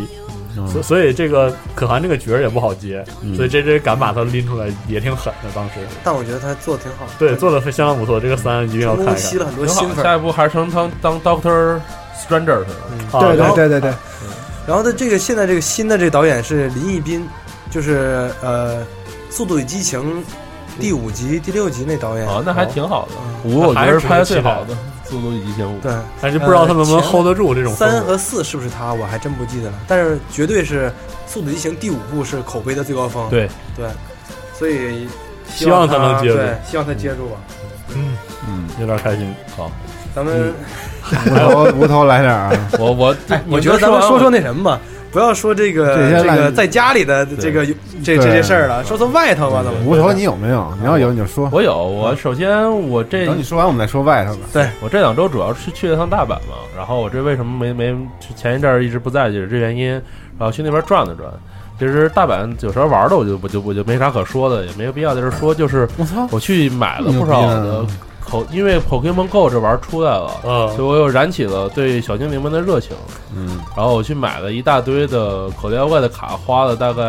嗯所所以这个可汗这个角儿也不好接，嗯所以这这敢把他拎出来也挺狠的。当时但我觉得他做的挺好，对做的相当不错，这个三一定要看一下。吸了很多挺好。新粉。下一步还是成当当 Doctor Stranger 去了。啊对对对对对，然后他这个现在这个新的这个导演是林奕斌，就是呃《速度与激情》第五集、第六集那导演。啊，那还挺好的。嗯五我觉得是拍的最好的，《速度与激情五》。对，但是不知道他能不能 hold 得住这种三和四是不是他？我还真不记得了，但是绝对是《速度与激情》第五部是口碑的最高峰。对对，所以希望他能接住对，希望他接住吧。嗯嗯，有点开心。好，咱们，无头无头来点儿啊，我我哎，我觉得咱们说说那什么吧，不要说这个这这个在家里的这个这这些事儿了，说说外头吧，怎么？无头你有没有？你要有你就说。我有，我首先我这等你说完，我们再说外头的。我这两周主要是去了趟大阪嘛，然后我这为什么没没前一阵儿一直不在，就是这原因，然后去那边转了转。其实大阪有时候玩的，我就我就我就没啥可说的，也没有必要在这说。就是我操，我去买了不少的口，因为 Pokemon Go 这玩意儿出来了，嗯所以我又燃起了对小精灵们的热情。嗯，然后我去买了一大堆的口袋妖怪的卡，花了大概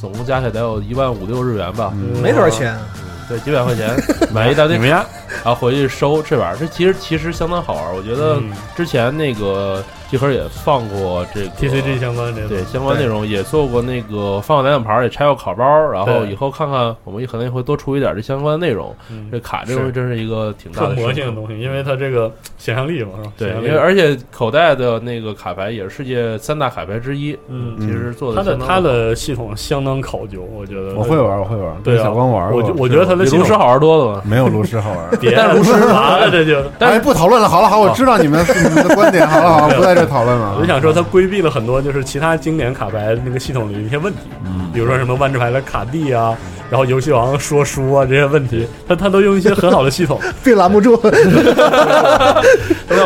总共加起来得有一万五六日元吧，嗯没多少钱。对，几百块钱 买一大堆你们呀然后回去收这玩意儿，这其实其实相当好玩儿。我觉得嗯之前那个集合也放过这个 TCG 相关这个对相关内容，也做过那个放过两两牌，也拆过卡包，然后以后看看我们也可能也会多出一点这相关的内容。嗯这卡这东西真是一个挺大的魔性的东西，因为它这个想象力嘛，是吧？对，因为而且口袋的那个卡牌也是世界三大卡牌之一，嗯其实做的它的它的系统相当考究，我觉得我会玩，我会玩，对啊跟小光玩。我觉我觉得它的炉石好玩多了嘛。没有炉石好玩。别但是炉石完了，这就哎，不讨论了，好了好，我知道你们你们的观点，好了好，不在这讨论了。我就想说，它规避了很多就是其他经典卡牌那个系统里的一些问题，嗯比如说什么万智牌的卡地啊，然后游戏王说书啊这些问题，他他都用一些很好的系统，并拦不住。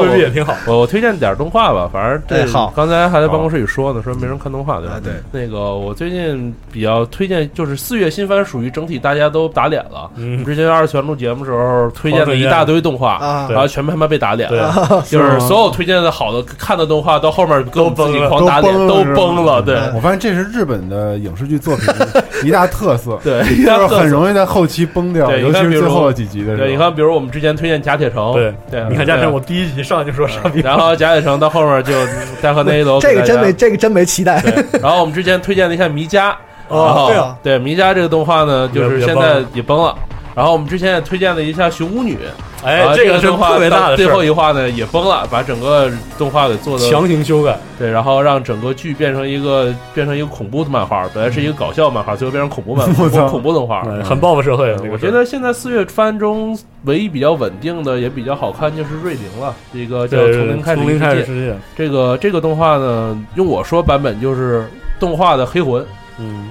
未必也挺好。我我推荐点动画吧，反正这哎好。刚才还在办公室里说呢，说没人看动画对吧？哎对，那个我最近比较推荐，就是四月新番属于整体大家都打脸了。嗯。之前二次元录节目时候推荐了一大堆动画，啊。然后全部他妈被打脸了。对。就是所有推荐的好的看的动画，到后面跟我们自己狂打脸，都都崩了。崩了。对。我发现这是日本的影视剧作品一大特色，对，就是很容易在后期崩掉，对尤其比如是最后几集的时候。对，你看，比如我们之前推荐贾铁城，对对，你看贾铁城我第一集上就说傻逼，然后贾铁城到后面就 戴和那一楼，这个真没，这个真没期待。然后我们之前推荐了一下迷家，哦然后对啊对迷家这个动画呢，就是现在也崩了。然后我们之前也推荐了一下熊巫女，哎啊，这个是动画特别大的最后一话呢也崩了，把整个动画给做的强行修改，对，然后让整个剧变成一个变成一个恐怖的漫画，本来是一个搞笑漫画，最后变成恐怖漫 我操。恐怖动画，嗯很报复社会。我觉得现在四月番中唯一比较稳定的，也比较好看，就是《瑞灵》了，这个叫对《从零开始从零一世界》。开始世界，这个这个动画呢，用我说版本就是动画的黑魂，嗯，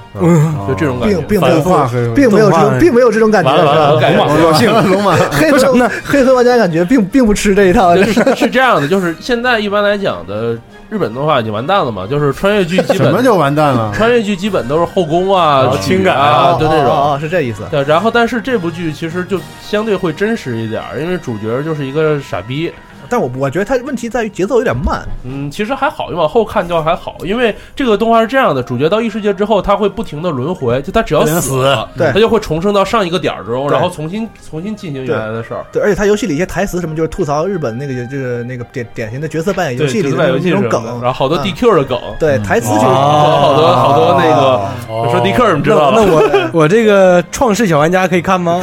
就这种感觉并。并没有动画黑并没有这种并没有这种感觉，完了龙马龙马 黑说什么呢？黑河玩家感觉并并不吃这一套，是是这样的，就是现在一般来讲的日本动画已经完蛋了嘛，就是穿越剧基本什么就完蛋了？穿越剧基本都是后宫啊、情情感啊，就这种。是这意思。对，然后但是这部剧其实就相对会真实一点，因为主角就是一个傻逼。但我我觉得它问题在于节奏有点慢，嗯，其实还好，你往后看就还好，因为这个动画是这样的：主角到异世界之后，他会不停的轮回，就他只要死了，对。他就会重生到上一个点儿中，对。然后重新重新进行原来的事儿。对，而且他游戏里一些台词什么，就是吐槽日本那个就是那个典典型的角色扮演游，戏里那种梗。然后好多啊 DQ 的梗，对台词就是好好多好多那个哦说 DQ 你知道那吗？我 我这个创世小玩家可以看吗？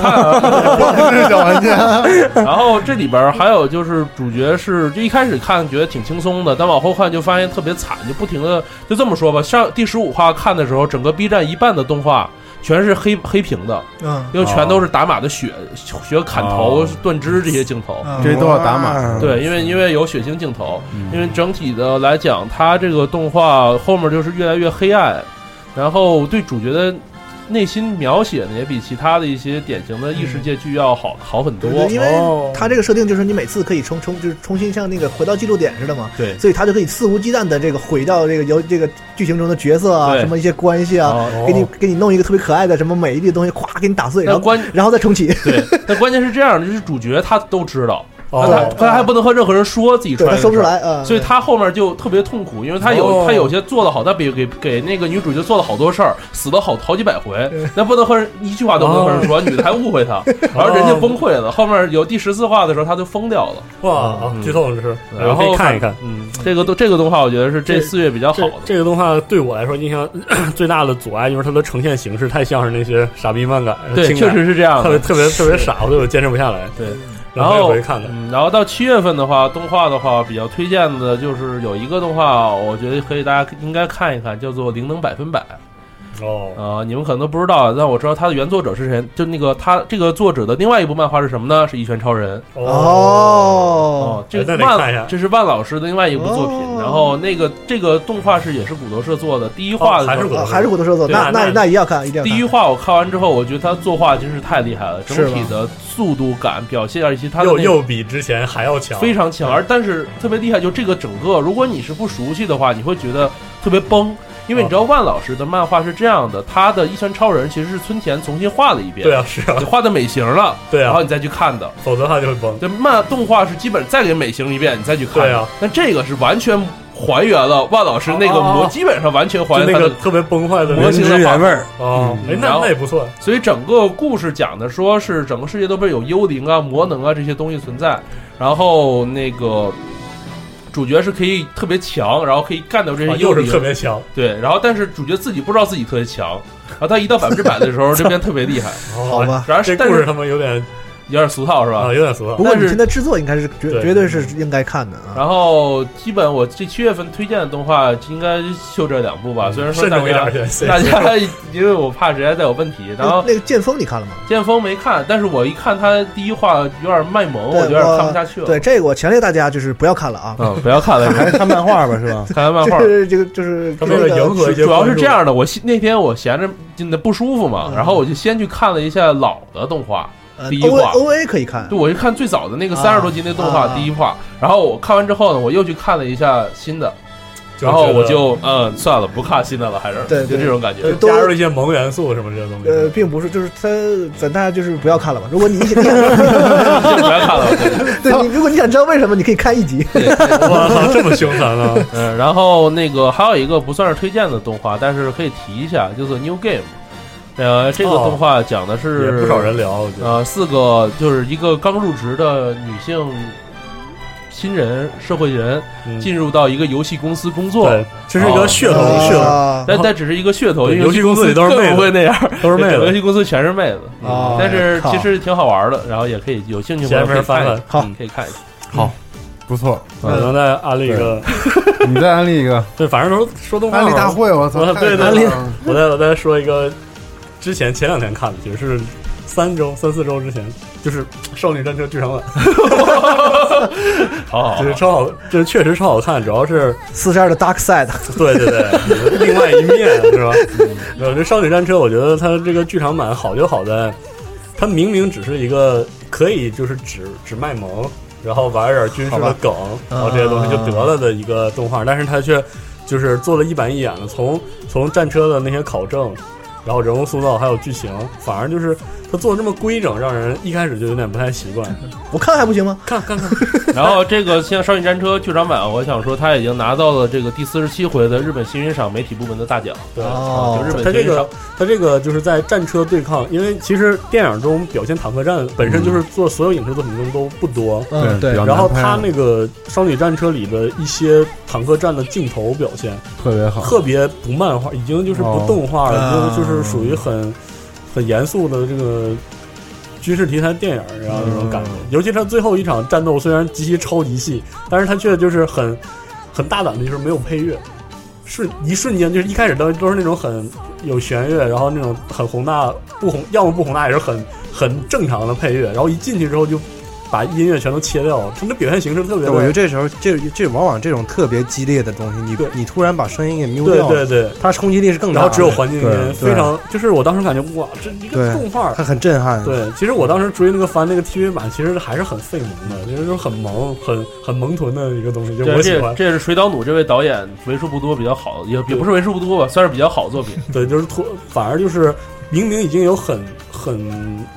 是小玩家，然后这里边还有就是主角是就一开始看觉得挺轻松的，但往后看就发现特别惨，就不停的就这么说吧。上第十五话看的时候，整个 B 站一半的动画全是黑黑屏的，嗯因为全都是打码的血、血砍头、断肢这些镜头。嗯这都要打码。对，因为因为有血腥镜头，嗯因为整体的来讲，它这个动画后面就是越来越黑暗，然后对主角的内心描写呢，也比其他的一些典型的异世界剧要好好很多。对因为哦。它这个设定就是你每次可以重重就是重新像那个回到记录点似的嘛，对。所以它就可以肆无忌惮的这个毁掉这个游这个剧情中的角色啊，什么一些关系啊，哦给你给你弄一个特别可爱的什么美丽的东西，咵给你打碎，然后关然后再重启。对，但关键是这样的，就是主角他都知道，哦他他还不能和任何人说自己穿说不出来，嗯，所以他后面就特别痛苦，因为他有、哦他有些做的好，他比给给那个女主角做了好多事儿，死了好好几百回，那不能和人一句话都不能和人说，女的还误会他，然后人家崩溃了。后面有第十四话的时候，他就疯掉了。哇，嗯剧透了这是，然后看一看。嗯，这个都这个动画我觉得是这这四月比较好的。这个动画对我来说印象 最大的阻碍就是它的呈现形式太像是那些傻逼漫改，对，确实是这样，特别特别特别傻，所以我坚持不下来。对。然然后回去看看，嗯，然后到七月份的话，动画的话比较推荐的就是有一个动画，我觉得可以大家应该看一看，叫做《灵能百分百》。哦，呃，你们可能都不知道，但我知道他的原作者是谁。就那个他这个作者的另外一部漫画是什么呢？是《一拳超人》哦，这个万这是万老师的另外一部作品。哦。然后那个这个动画是也是骨头社做的，第一话的时候。哦还是骨头啊还是骨头社做，对那那那那一定要看，一定要看。第一话我看完之后，我觉得他作画真是太厉害了，整体的速度感、表现以及他的又又比之前还要强，非常强，而但是特别厉害，就这个整个，如果你是不熟悉的话，你会觉得特别崩，因为你知道万老师的漫画是这样的，他的一拳超人其实是村田重新画了一遍，对啊，是啊就，画的美型了，对啊然后你再去看的。否则它就会崩。这漫动画是基本再给美型一遍，你再去看。对啊，但这个是完全还原了万老师那个模，哦基本上完全还原。那个特别崩坏的模型的画原味儿。啊，哎，那然后那也不错。所以整个故事讲的说是整个世界都被有幽灵啊、魔能啊这些东西存在，然后那个主角是可以特别强，然后可以干掉这些啊又是特别强，对，然后但是主角自己不知道自己特别强，然后他一到百分之百的时候，这边特别厉害，好吧然后但是这故事他妈有点有点俗套是吧？啊，有点俗套不。过是你现在制作应该是绝对绝对是应该看的啊。然后基本我这七月份推荐的动画应该就这两部吧，虽然说大慎重一家点大家因为我怕实在再有问题，然后那那个剑锋你看了吗？剑锋没看，但是我一看他第一话有点卖萌，我有点看不下去了。对这个我强烈大家就是不要看了啊。嗯，不要看了，还是看漫画吧，是吧？看完漫画 就。是这个就是他为了迎合一些主要是这样的，我那天我闲着真的不舒服嘛，嗯然后我就先去看了一下老的动画，呃第一话 O A 可以看对，，我就看最早的那个啊三十多集那动画啊第一话，然后我看完之后呢，我又去看了一下新的，然后我就嗯算了，不看新的了，还是对对就这种感觉加入一些萌元素什么这些东西。呃，并不是，就是他，咱大家就是不要看了吧。如果你你想，就不要看了，对你，如果你想知道为什么，你可以看一集。我操，这么凶残啊！嗯，然后那个还有一个不算是推荐的动画，但是可以提一下，就是 New Game。呃，这个哦动画讲的也是不少人聊，我觉得。呃，四个就是一个刚入职的女性新人社会人，嗯进入到一个游戏公司工作。对，这是一个噱头，哦噱头。啊但但只是一个噱头，因为游戏公司都是妹子不会那样，都是妹子 游戏公司全是妹子。哦但是其实挺好玩的，然后也可以有兴趣可以闲着没事翻看一下，翻好嗯可以看一下。好，不错。我能再安利一个，你再安利一个对，反正都是说动画嘛。安利大会，我操！对对棒了我再我再说一个，之前前两天看的，也是三周三四周之前，就是《少女战车剧场版》，好好好。就是超好，就是确实超好看，主要是四十二的 Dark Side，对对对，另外一面是吧？没有这《少女战车》，我觉得它这个剧场版好就好在，它明明只是一个可以就是只只卖萌，然后玩点军事的梗，然后这些东西就得了的一个动画，但是它却就是做了一板一眼的，从从战车的那些考证，然后人物塑造还有剧情，反而就是它做的这么规整，让人一开始就有点不太习惯。我看还不行吗？看看看，然后这个 像《少女战车》剧场版，我想说，他已经拿到了这个第四十七回的日本新人赏媒体部门的大奖。对哦就日本它这个新人赏。它这个就是在战车对抗，因为其实电影中表现坦克战本身就是做所有影视作品中都不多。嗯，对然后他那个《少女战车》里的一些坦克战的镜头表现特别好，特别不漫画，已经就是不动画了，哦就就是属于很很严肃的这个军事题材电影，然后那种感觉。尤其他最后一场战斗虽然极其超级细，但是他却就是很很大胆的，就是没有配乐，瞬一瞬间就是一开始都都是那种很有弦乐，然后那种很宏大不宏，要么不宏大也是很很正常的配乐，然后一进去之后就把音乐全都切掉了，它的表现形式特别。我觉得这时候这这往往这种特别激烈的东西，你对你突然把声音给瞄对掉了，对对，它冲击力是更大的，然后只有环境音，非常就是我当时感觉哇，这一个动画它很震撼。对，其实我当时追那个翻那个 TV 版，其实还是很费萌的，就是说很萌、很很萌豚的一个东西，就这我喜欢。这这是水岛努这位导演为数不多比较好，也也不是为数不多吧，算是比较好的作品。对，就是突反而就是明明已经有很很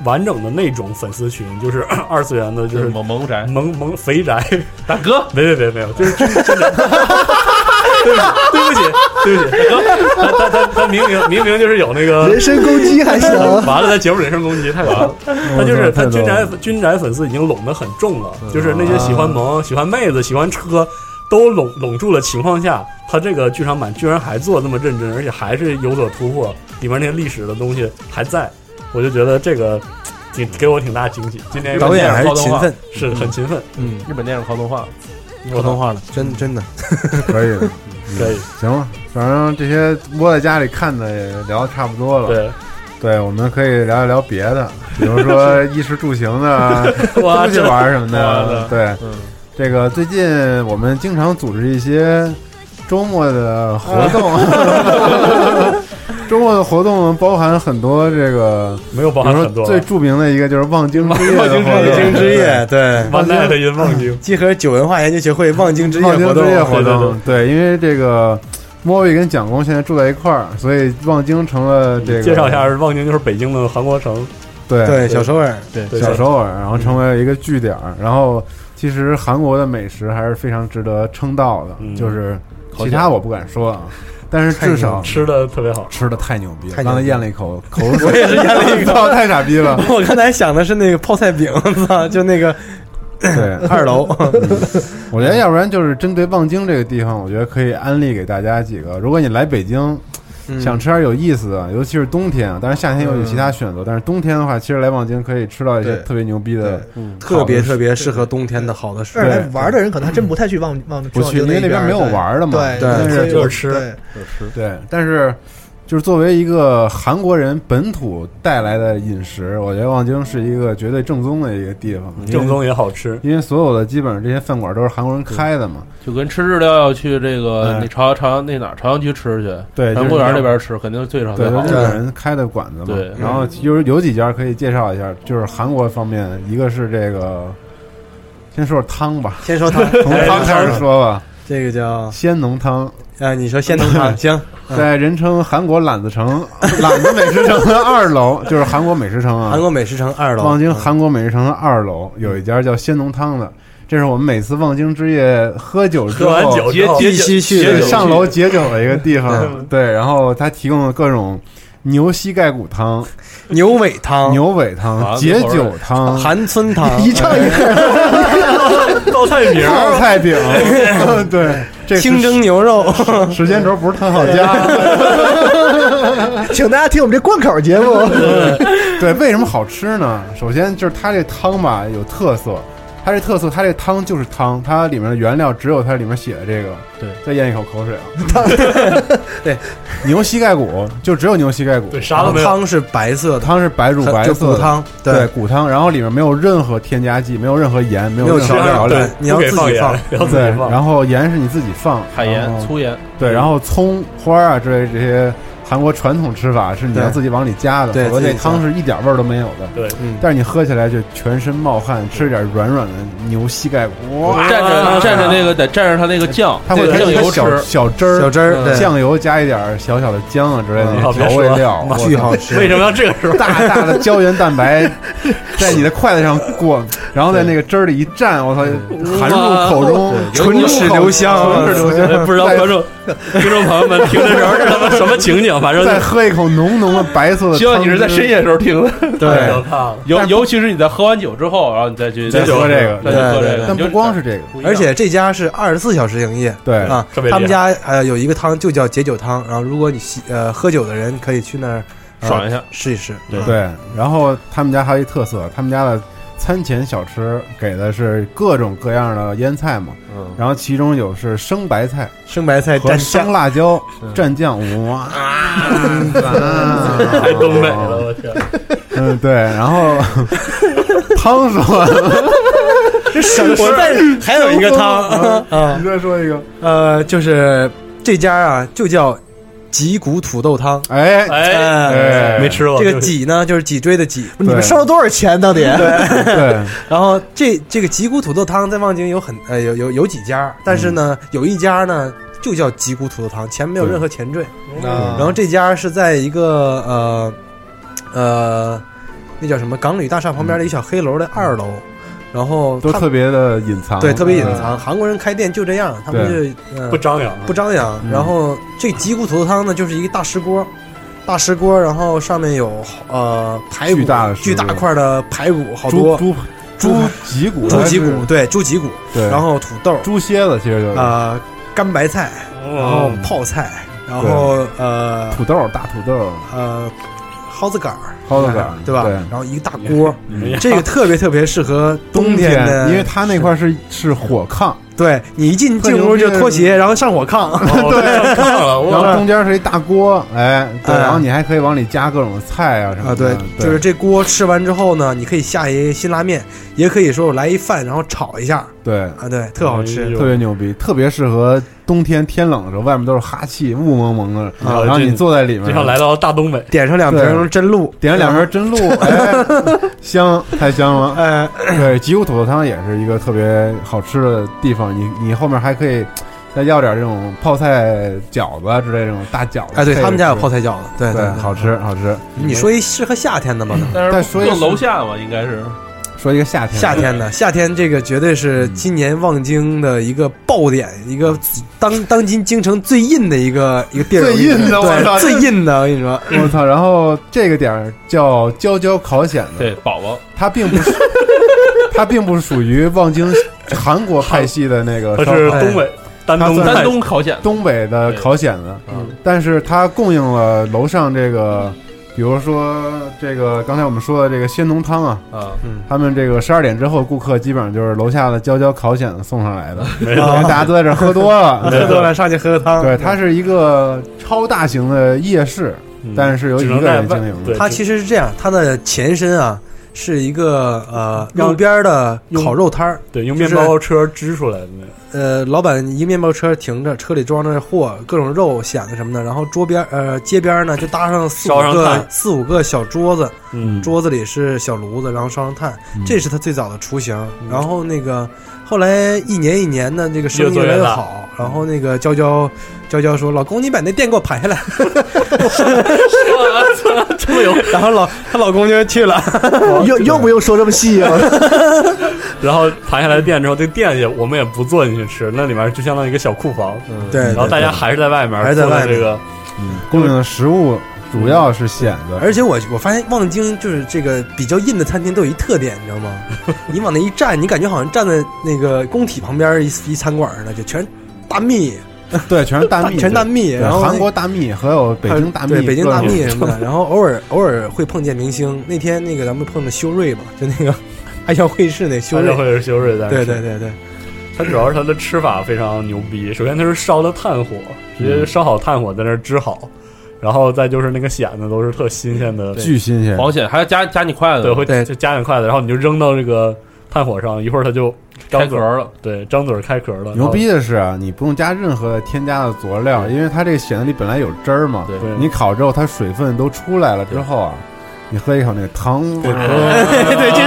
完整的那种粉丝群，就是 二次元的，就是萌萌宅萌萌肥宅。大哥，没没没没有，就是真真的。对不起，对不起，对不起，他他他他明明明明就是有那个 人身攻击还行。完了，在节目人身攻击太完了。他就是他军宅军宅粉丝已经拢得很重了，就是那些喜欢萌、喜欢妹子、喜欢车都拢拢住的情况下，他这个剧场版居然还做那么认真，而且还是有所突破，里面那些历史的东西还在，我就觉得这个挺给我挺大惊喜。今天导演还是勤奋，是很勤奋，嗯，日本电影靠动画，靠动画了，真真的。可以的，可以。行了，反正这些窝在家里看的也聊的差不多了。对，对，我们可以聊一聊别的，比如说 衣食住行的，哇出去玩什么的。的。对，嗯，这个最近我们经常组织一些周末的活动，周末的活动包含很多这个，没有包含很多。最著名的一个就是望京之夜的望京之夜望京之夜，对，万代的音望京，集合酒文化研究协会望京之夜望京活动之夜活对对动，对，因为这个莫维跟蒋工现在住在一块儿，所以望京成了这个介绍一下，望京就是北京的韩国城，对。对小首尔，对对小首尔，然后成为了一个据点儿。然后其实韩国的美食还是非常值得称道的，嗯就是其他我不敢说啊，但是至少吃的特别好。吃的太牛逼了。太牛逼刚才咽了一口口水，我也是咽了一口 操太傻逼了。我刚才想的是那个泡菜饼，操，就那个对，二楼。我觉得要不然就是针对望京这个地方，我觉得可以安利给大家几个。如果你来北京，嗯。想吃点有意思的，尤其是冬天啊，当然夏天又有其他选择，但是冬天的话，其实来望京可以吃到一些特别牛逼的，特别特别适合冬天的好的食是来玩的人可能还真不太去望望不去，因为那边没有玩的嘛。对但是就是吃。就吃，对，但是就是作为一个韩国人本土带来的饮食，我觉得望京是一个绝对正宗的一个地方，正宗也好吃。因为所有的基本上这些饭馆都是韩国人开的嘛。就跟吃日料要去这个哎那朝阳朝阳那哪儿朝阳区吃去，对朝阳公园那边吃，肯定是最少对，日本人开的馆子嘛。对然后有有几家可以介绍一下，就是韩国方面，一个是这个，先说说汤吧，先说汤，从汤开始说吧。这个叫鲜浓汤，啊，你说鲜浓汤行，在人称韩国懒子城、懒子美食城的二楼，就是韩国美食城啊，韩国美食城二楼，望京韩国美食城的二楼有一家叫鲜浓汤的，这是我们每次望京之夜喝酒之喝完后酒之后必须去上楼解酒的一个地方。对，然后他提供了各种牛膝盖骨汤、牛尾汤、牛尾汤、啊解酒汤、韩村汤，一唱一和，报菜名泡菜饼，对，这清蒸牛肉，时间轴不是太好加。请大家听我们这贯口节目。对，为什么好吃呢？首先就是它这汤吧有特色，它这特色，它这汤就是汤，它里面的原料只有它里面写的这个。对，再咽一口口水啊。对，牛膝盖骨就只有牛膝盖骨，对，啥都没有。汤是白色的，汤是白乳白色的骨汤，对，骨汤，然后里面没有任何添加剂，没有任何盐，没没有任何调料，对，，你要自己放，，对要自己，放。然后盐是你自己放，海盐粗盐，对，然后葱花啊之类这些韩国传统吃法是你要自己往里加的，对否则这自己加。汤是一点味儿都没有的。对，嗯，但是你喝起来就全身冒汗，吃点软软的牛膝盖骨，哇，蘸着蘸着那个得蘸着它那个酱，它会这个酱油吃，小汁儿，小汁儿，酱油加一点小小的姜啊之类的调味料，巨好吃，为什么要这个时候？大大的胶原蛋白 在你的筷子上过，然后在那个汁儿里一蘸，我操，含入口中，唇齿留香，唇齿留香。不知道观众、观众朋友们听的时候是他妈什么情景？反正再喝一口浓浓的白色的汤，希望你是在深夜的时候听的，对。尤尤其是你在喝完酒之后，然后你再去再喝这个再去喝这对个，但不光是这个，而且这家是二十四小时营业对啊他们家呃有一个汤就叫解酒汤，然后如果你喜呃喝酒的人可以去那儿呃爽一下试一试，对对。然后他们家还有一特色，他们家的餐前小吃给的是各种各样的腌菜嘛，嗯，然后其中有是生白菜生白菜和蘸，生辣椒蘸酱，哇，太东北了，我天！嗯，对，然后汤说完了，这省我再 还有一个汤 啊你，再说一个，呃，就是这家啊就叫脊骨土豆汤，哎哎，哎，没吃过这个脊呢就是脊椎的脊，你们收了多少钱？到底？对，然后这这个脊骨土豆汤在望京有很呃有有有几家，但是呢、有一家呢就叫脊骨土豆汤，前面没有任何前缀。啊。然后这家是在一个呃呃那叫什么港旅大厦旁边的一小黑楼的二楼，然后都特别的隐藏，对特别隐嗯藏。韩国人开店就这样，他们就呃不张扬，不张扬。嗯。然后这脊骨土豆汤呢，就是一个大石锅。大石锅，然后上面有呃排骨，巨大的巨大块的排骨，好多猪猪脊骨，猪脊骨，对，猪脊骨，对，然后土豆，猪蝎子其实就是。呃，干白菜，然后哦。泡菜，然后呃土豆大土豆，呃，蒿子杆儿，蒿子杆儿对吧？对。然后一个大锅，嗯这个特别特别适合冬天的，因为它那块是是火炕，对你一进进屋就脱鞋，然后上火炕，对，然后中间是一大锅，哎，对，哎然后你还可以往里加各种菜啊什么啊，的，对，就是这锅吃完之后呢，你可以下一辛拉面，也可以说我来一饭，然后炒一下对，啊，对，特好吃特别牛逼，特别适合冬天天冷的时候，外面都是哈气，雾蒙蒙的，啊然后你坐在里面就，像来到大东北，点上两瓶真露，点上两瓶真露，哎，香，太香了。哎，对，吉屋土豆汤也是一个特别好吃的地方，你你后面还可以再要点这种泡菜饺子啊之类这种大饺子。哎，对他们家有泡菜，饺子，对对，好吃好吃。你说一适合夏天的吗？但是再说楼下吧，应该是说一个夏天，夏天的夏天，这个绝对是今年望京的一个爆点，一个当当今京城最硬的一个一个地儿，最硬的我操，最硬的，我跟你说，我操！然后这个点儿叫娇娇烤蚬子，对宝宝，它并不是，它并不属于望京韩国派系的那个它，是东北丹东丹东烤蚬，东北的烤蚬子，但是它供应了楼上这个，比如说这个刚才我们说的这个鲜浓汤啊，啊，他们这个十二点之后，顾客基本上就是楼下的焦焦烤蚬子送上来的，因为大家都在这儿喝多了，喝多了上去喝个汤。对，它是一个超大型的夜市，嗯。但是由一个人经营的。它其实是这样，它的前身啊是一个呃路边的烤肉摊儿，对，用面包车支出来的那个。呃，老板一个面包车停着，车里装着货，各种肉、蚬子什么的，然后桌边呃街边呢就搭上四五个烧上四五个小桌子，嗯，桌子里是小炉子，然后烧上炭，嗯这是他最早的雏形。然后那个后来一年一年的这个生意越来越做越越好，然后那个娇娇娇娇说：“老公，你把那店给我排下来。这么有，”然后老她老公就去了。用用不用说这么细啊？然后盘下来的店之后，这店也我们也不坐进去吃，那里面就相当于一个小库房，对，然后大家还是在外面，还是在外面。这个，嗯，供应的食物主要是蚬子，而且我我发现望京就是这个比较硬的餐厅都有一特点，你知道吗？你往那一站，你感觉好像站在那个工体旁边一一餐馆似的，就全大蜜，对，全是大蜜，全大蜜，然后韩国大蜜还有北京大蜜，对北京大蜜什么的，然后偶尔偶尔会碰见明星。那天那个咱们碰的修睿嘛，就那个爱笑会试那修睿，修会是修睿在，对对，对对，它主要是它的吃法非常牛逼。首先它是烧的炭火，直接烧好炭火在那儿支好，然后再就是那个蚬子都是特新鲜的，巨新鲜，保险还要加加你筷子，对，会对。就加点筷子，然后你就扔到这个炭火上，一会儿它就开张嘴了，对，张嘴儿开壳了。牛逼的是啊，你不用加任何添加的佐料，因为它这个蚬子里本来有汁儿嘛，对对。你烤之后它水分都出来了之后啊，你喝一口那个汤，对对，这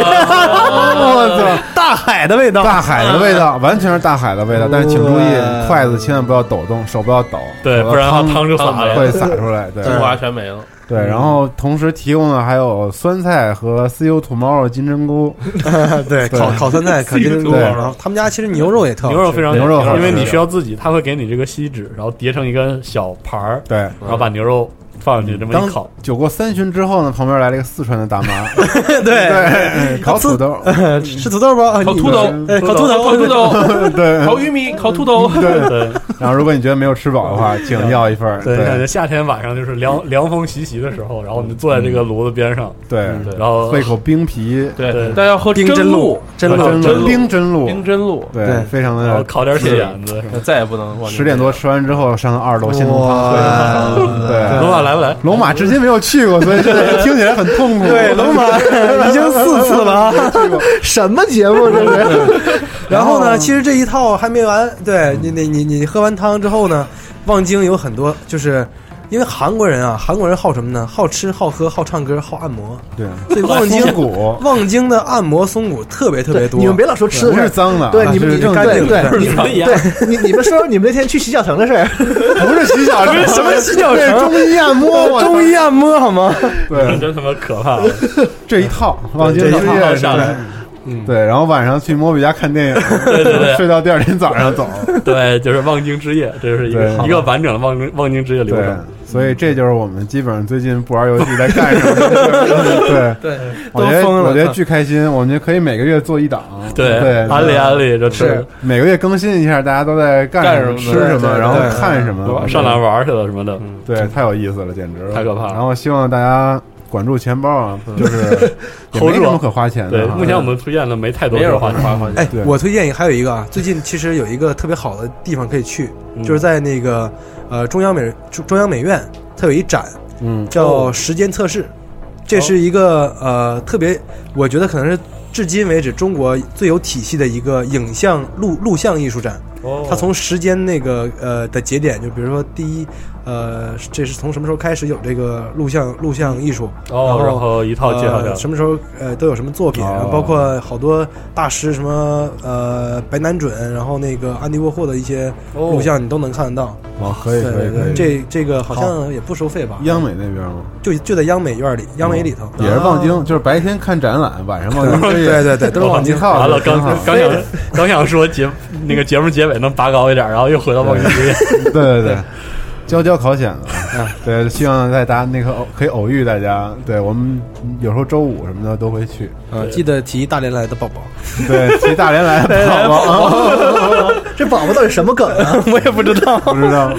我操，大海的味道，大海的味道，完全是大海的味道。但是请注意，筷子千万不要抖动，手不要抖，对，不然它汤汤就洒了。会洒出来。对。精华全没了。对，然后同时提供的还有酸菜和 See You Tomorrow 金针菇，对烤烤酸菜、烤金针菇，对然后他们家其实牛肉也特好吃。牛肉非常牛肉。好吃因为你需要自己，他会给你这个锡纸，然后叠成一个小盘儿，对。然后把牛肉放进去，这么一烤。酒过三巡之后呢，旁边来了一个四川的大妈，对。对，烤土豆，吃土豆不？烤土豆哎烤土豆，烤土豆，对。烤玉米，烤土豆，对。对。然后如果你觉得没有吃饱的话，请要一份儿。对，感觉夏天晚上就是凉凉风习习的时候，然后你就坐在这个炉子边上，对，然后喝一口冰啤，对对，但要喝冰真露。真露，真冰真露，冰真露，对对，非常的。然后烤点铁眼子。什么。再也不能十点多吃完之后，上二楼鲜浓汤喝汤。对，龙马来不来？龙马至今没有去过，所以现在听起来很痛苦。对，龙马 已经四次了啊。什么节目这是？然后呢，其实这一套还没完。对你，你你你喝完汤之后呢，望京有很多，就是因为韩国人啊，韩国人好什么呢？好吃、好喝、好唱歌、好按摩。对，所以望京松骨望京的按摩松骨特别特别多。你们别老说吃不是的事儿。脏的啊，对，你们你干净对对，你可以啊对你你们说说你们那天去洗脚城的事儿。不是洗脚城，什么洗脚城是中医按摩，中医按摩好吗？对 真他妈可怕！这一套望京这一套下来嗯，对，然后晚上去摩比家看电影，对对对 睡到第二天早上走。对，就是望京之夜，这是一个一个完整的望京望京之夜流程。，所以这就是我们基本上最近不玩游戏在干什么。对，对，我觉得我觉得巨开心，我们就可以每个月做一档。对，对，安利安利，就是是每个月更新一下，大家都在干什么、吃什么，然后看什么，上哪玩去了什么的。对，太有意思了，简直了太可怕了然后希望大家管住钱包啊，就是 也没什么可花钱的对，目前我们推荐的没太多花这花钱。花花哎对，我推荐还有一个啊，最近其实有一个特别好的地方可以去，嗯。就是在那个呃中央美中中央美院，它有一展嗯，叫时间测试，这是一个呃特别，我觉得可能是至今为止中国最有体系的一个影像录录像艺术展。哦。它从时间那个呃的节点，就比如说第一呃，这是从什么时候开始有这个录像录像艺术？哦，然后一套介绍。什么时候呃都有什么作品，哦包括好多大师，什么呃白南准，然后那个安迪沃霍的一些哦录像，你都能看得到。哦，可以对对对，可以可以。这这个好像也不收费吧？央美那边吗？就就在央美院里，央美里头。也是望京，就是白天看展览，晚上望京。对对对，都是望京。套完了，刚挺好刚想刚想说节那个节目结尾能拔高一点，然后又回到望京之夜。对对对，娇娇烤蚬子，对，希望在大家那个偶可以偶遇大家。对我们有时候周五什么的都会去。呃，记得提大连来的宝宝。对，提大连来的 宝宝。这宝宝到底什么梗啊？我也不知道，不知道，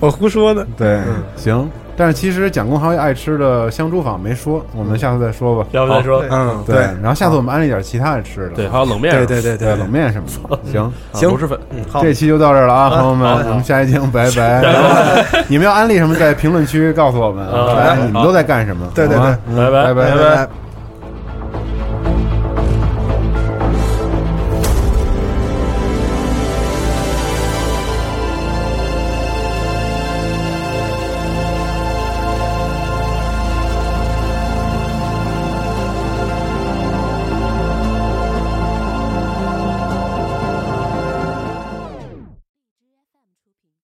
我胡说的。对，行。但是其实蒋工还有爱吃的香猪坊没说，我们下次再说吧。下次再说，嗯，对。然后下次我们安利点其他爱吃的，对，还有冷面，对对对对，冷面什么的。行行，螺蛳粉。好，这期就到这儿了啊，朋友们，我们下期节目拜。拜。你们要安利什么，在评论区告诉我们，你们都在干什么？对对对，拜拜拜。拜拜。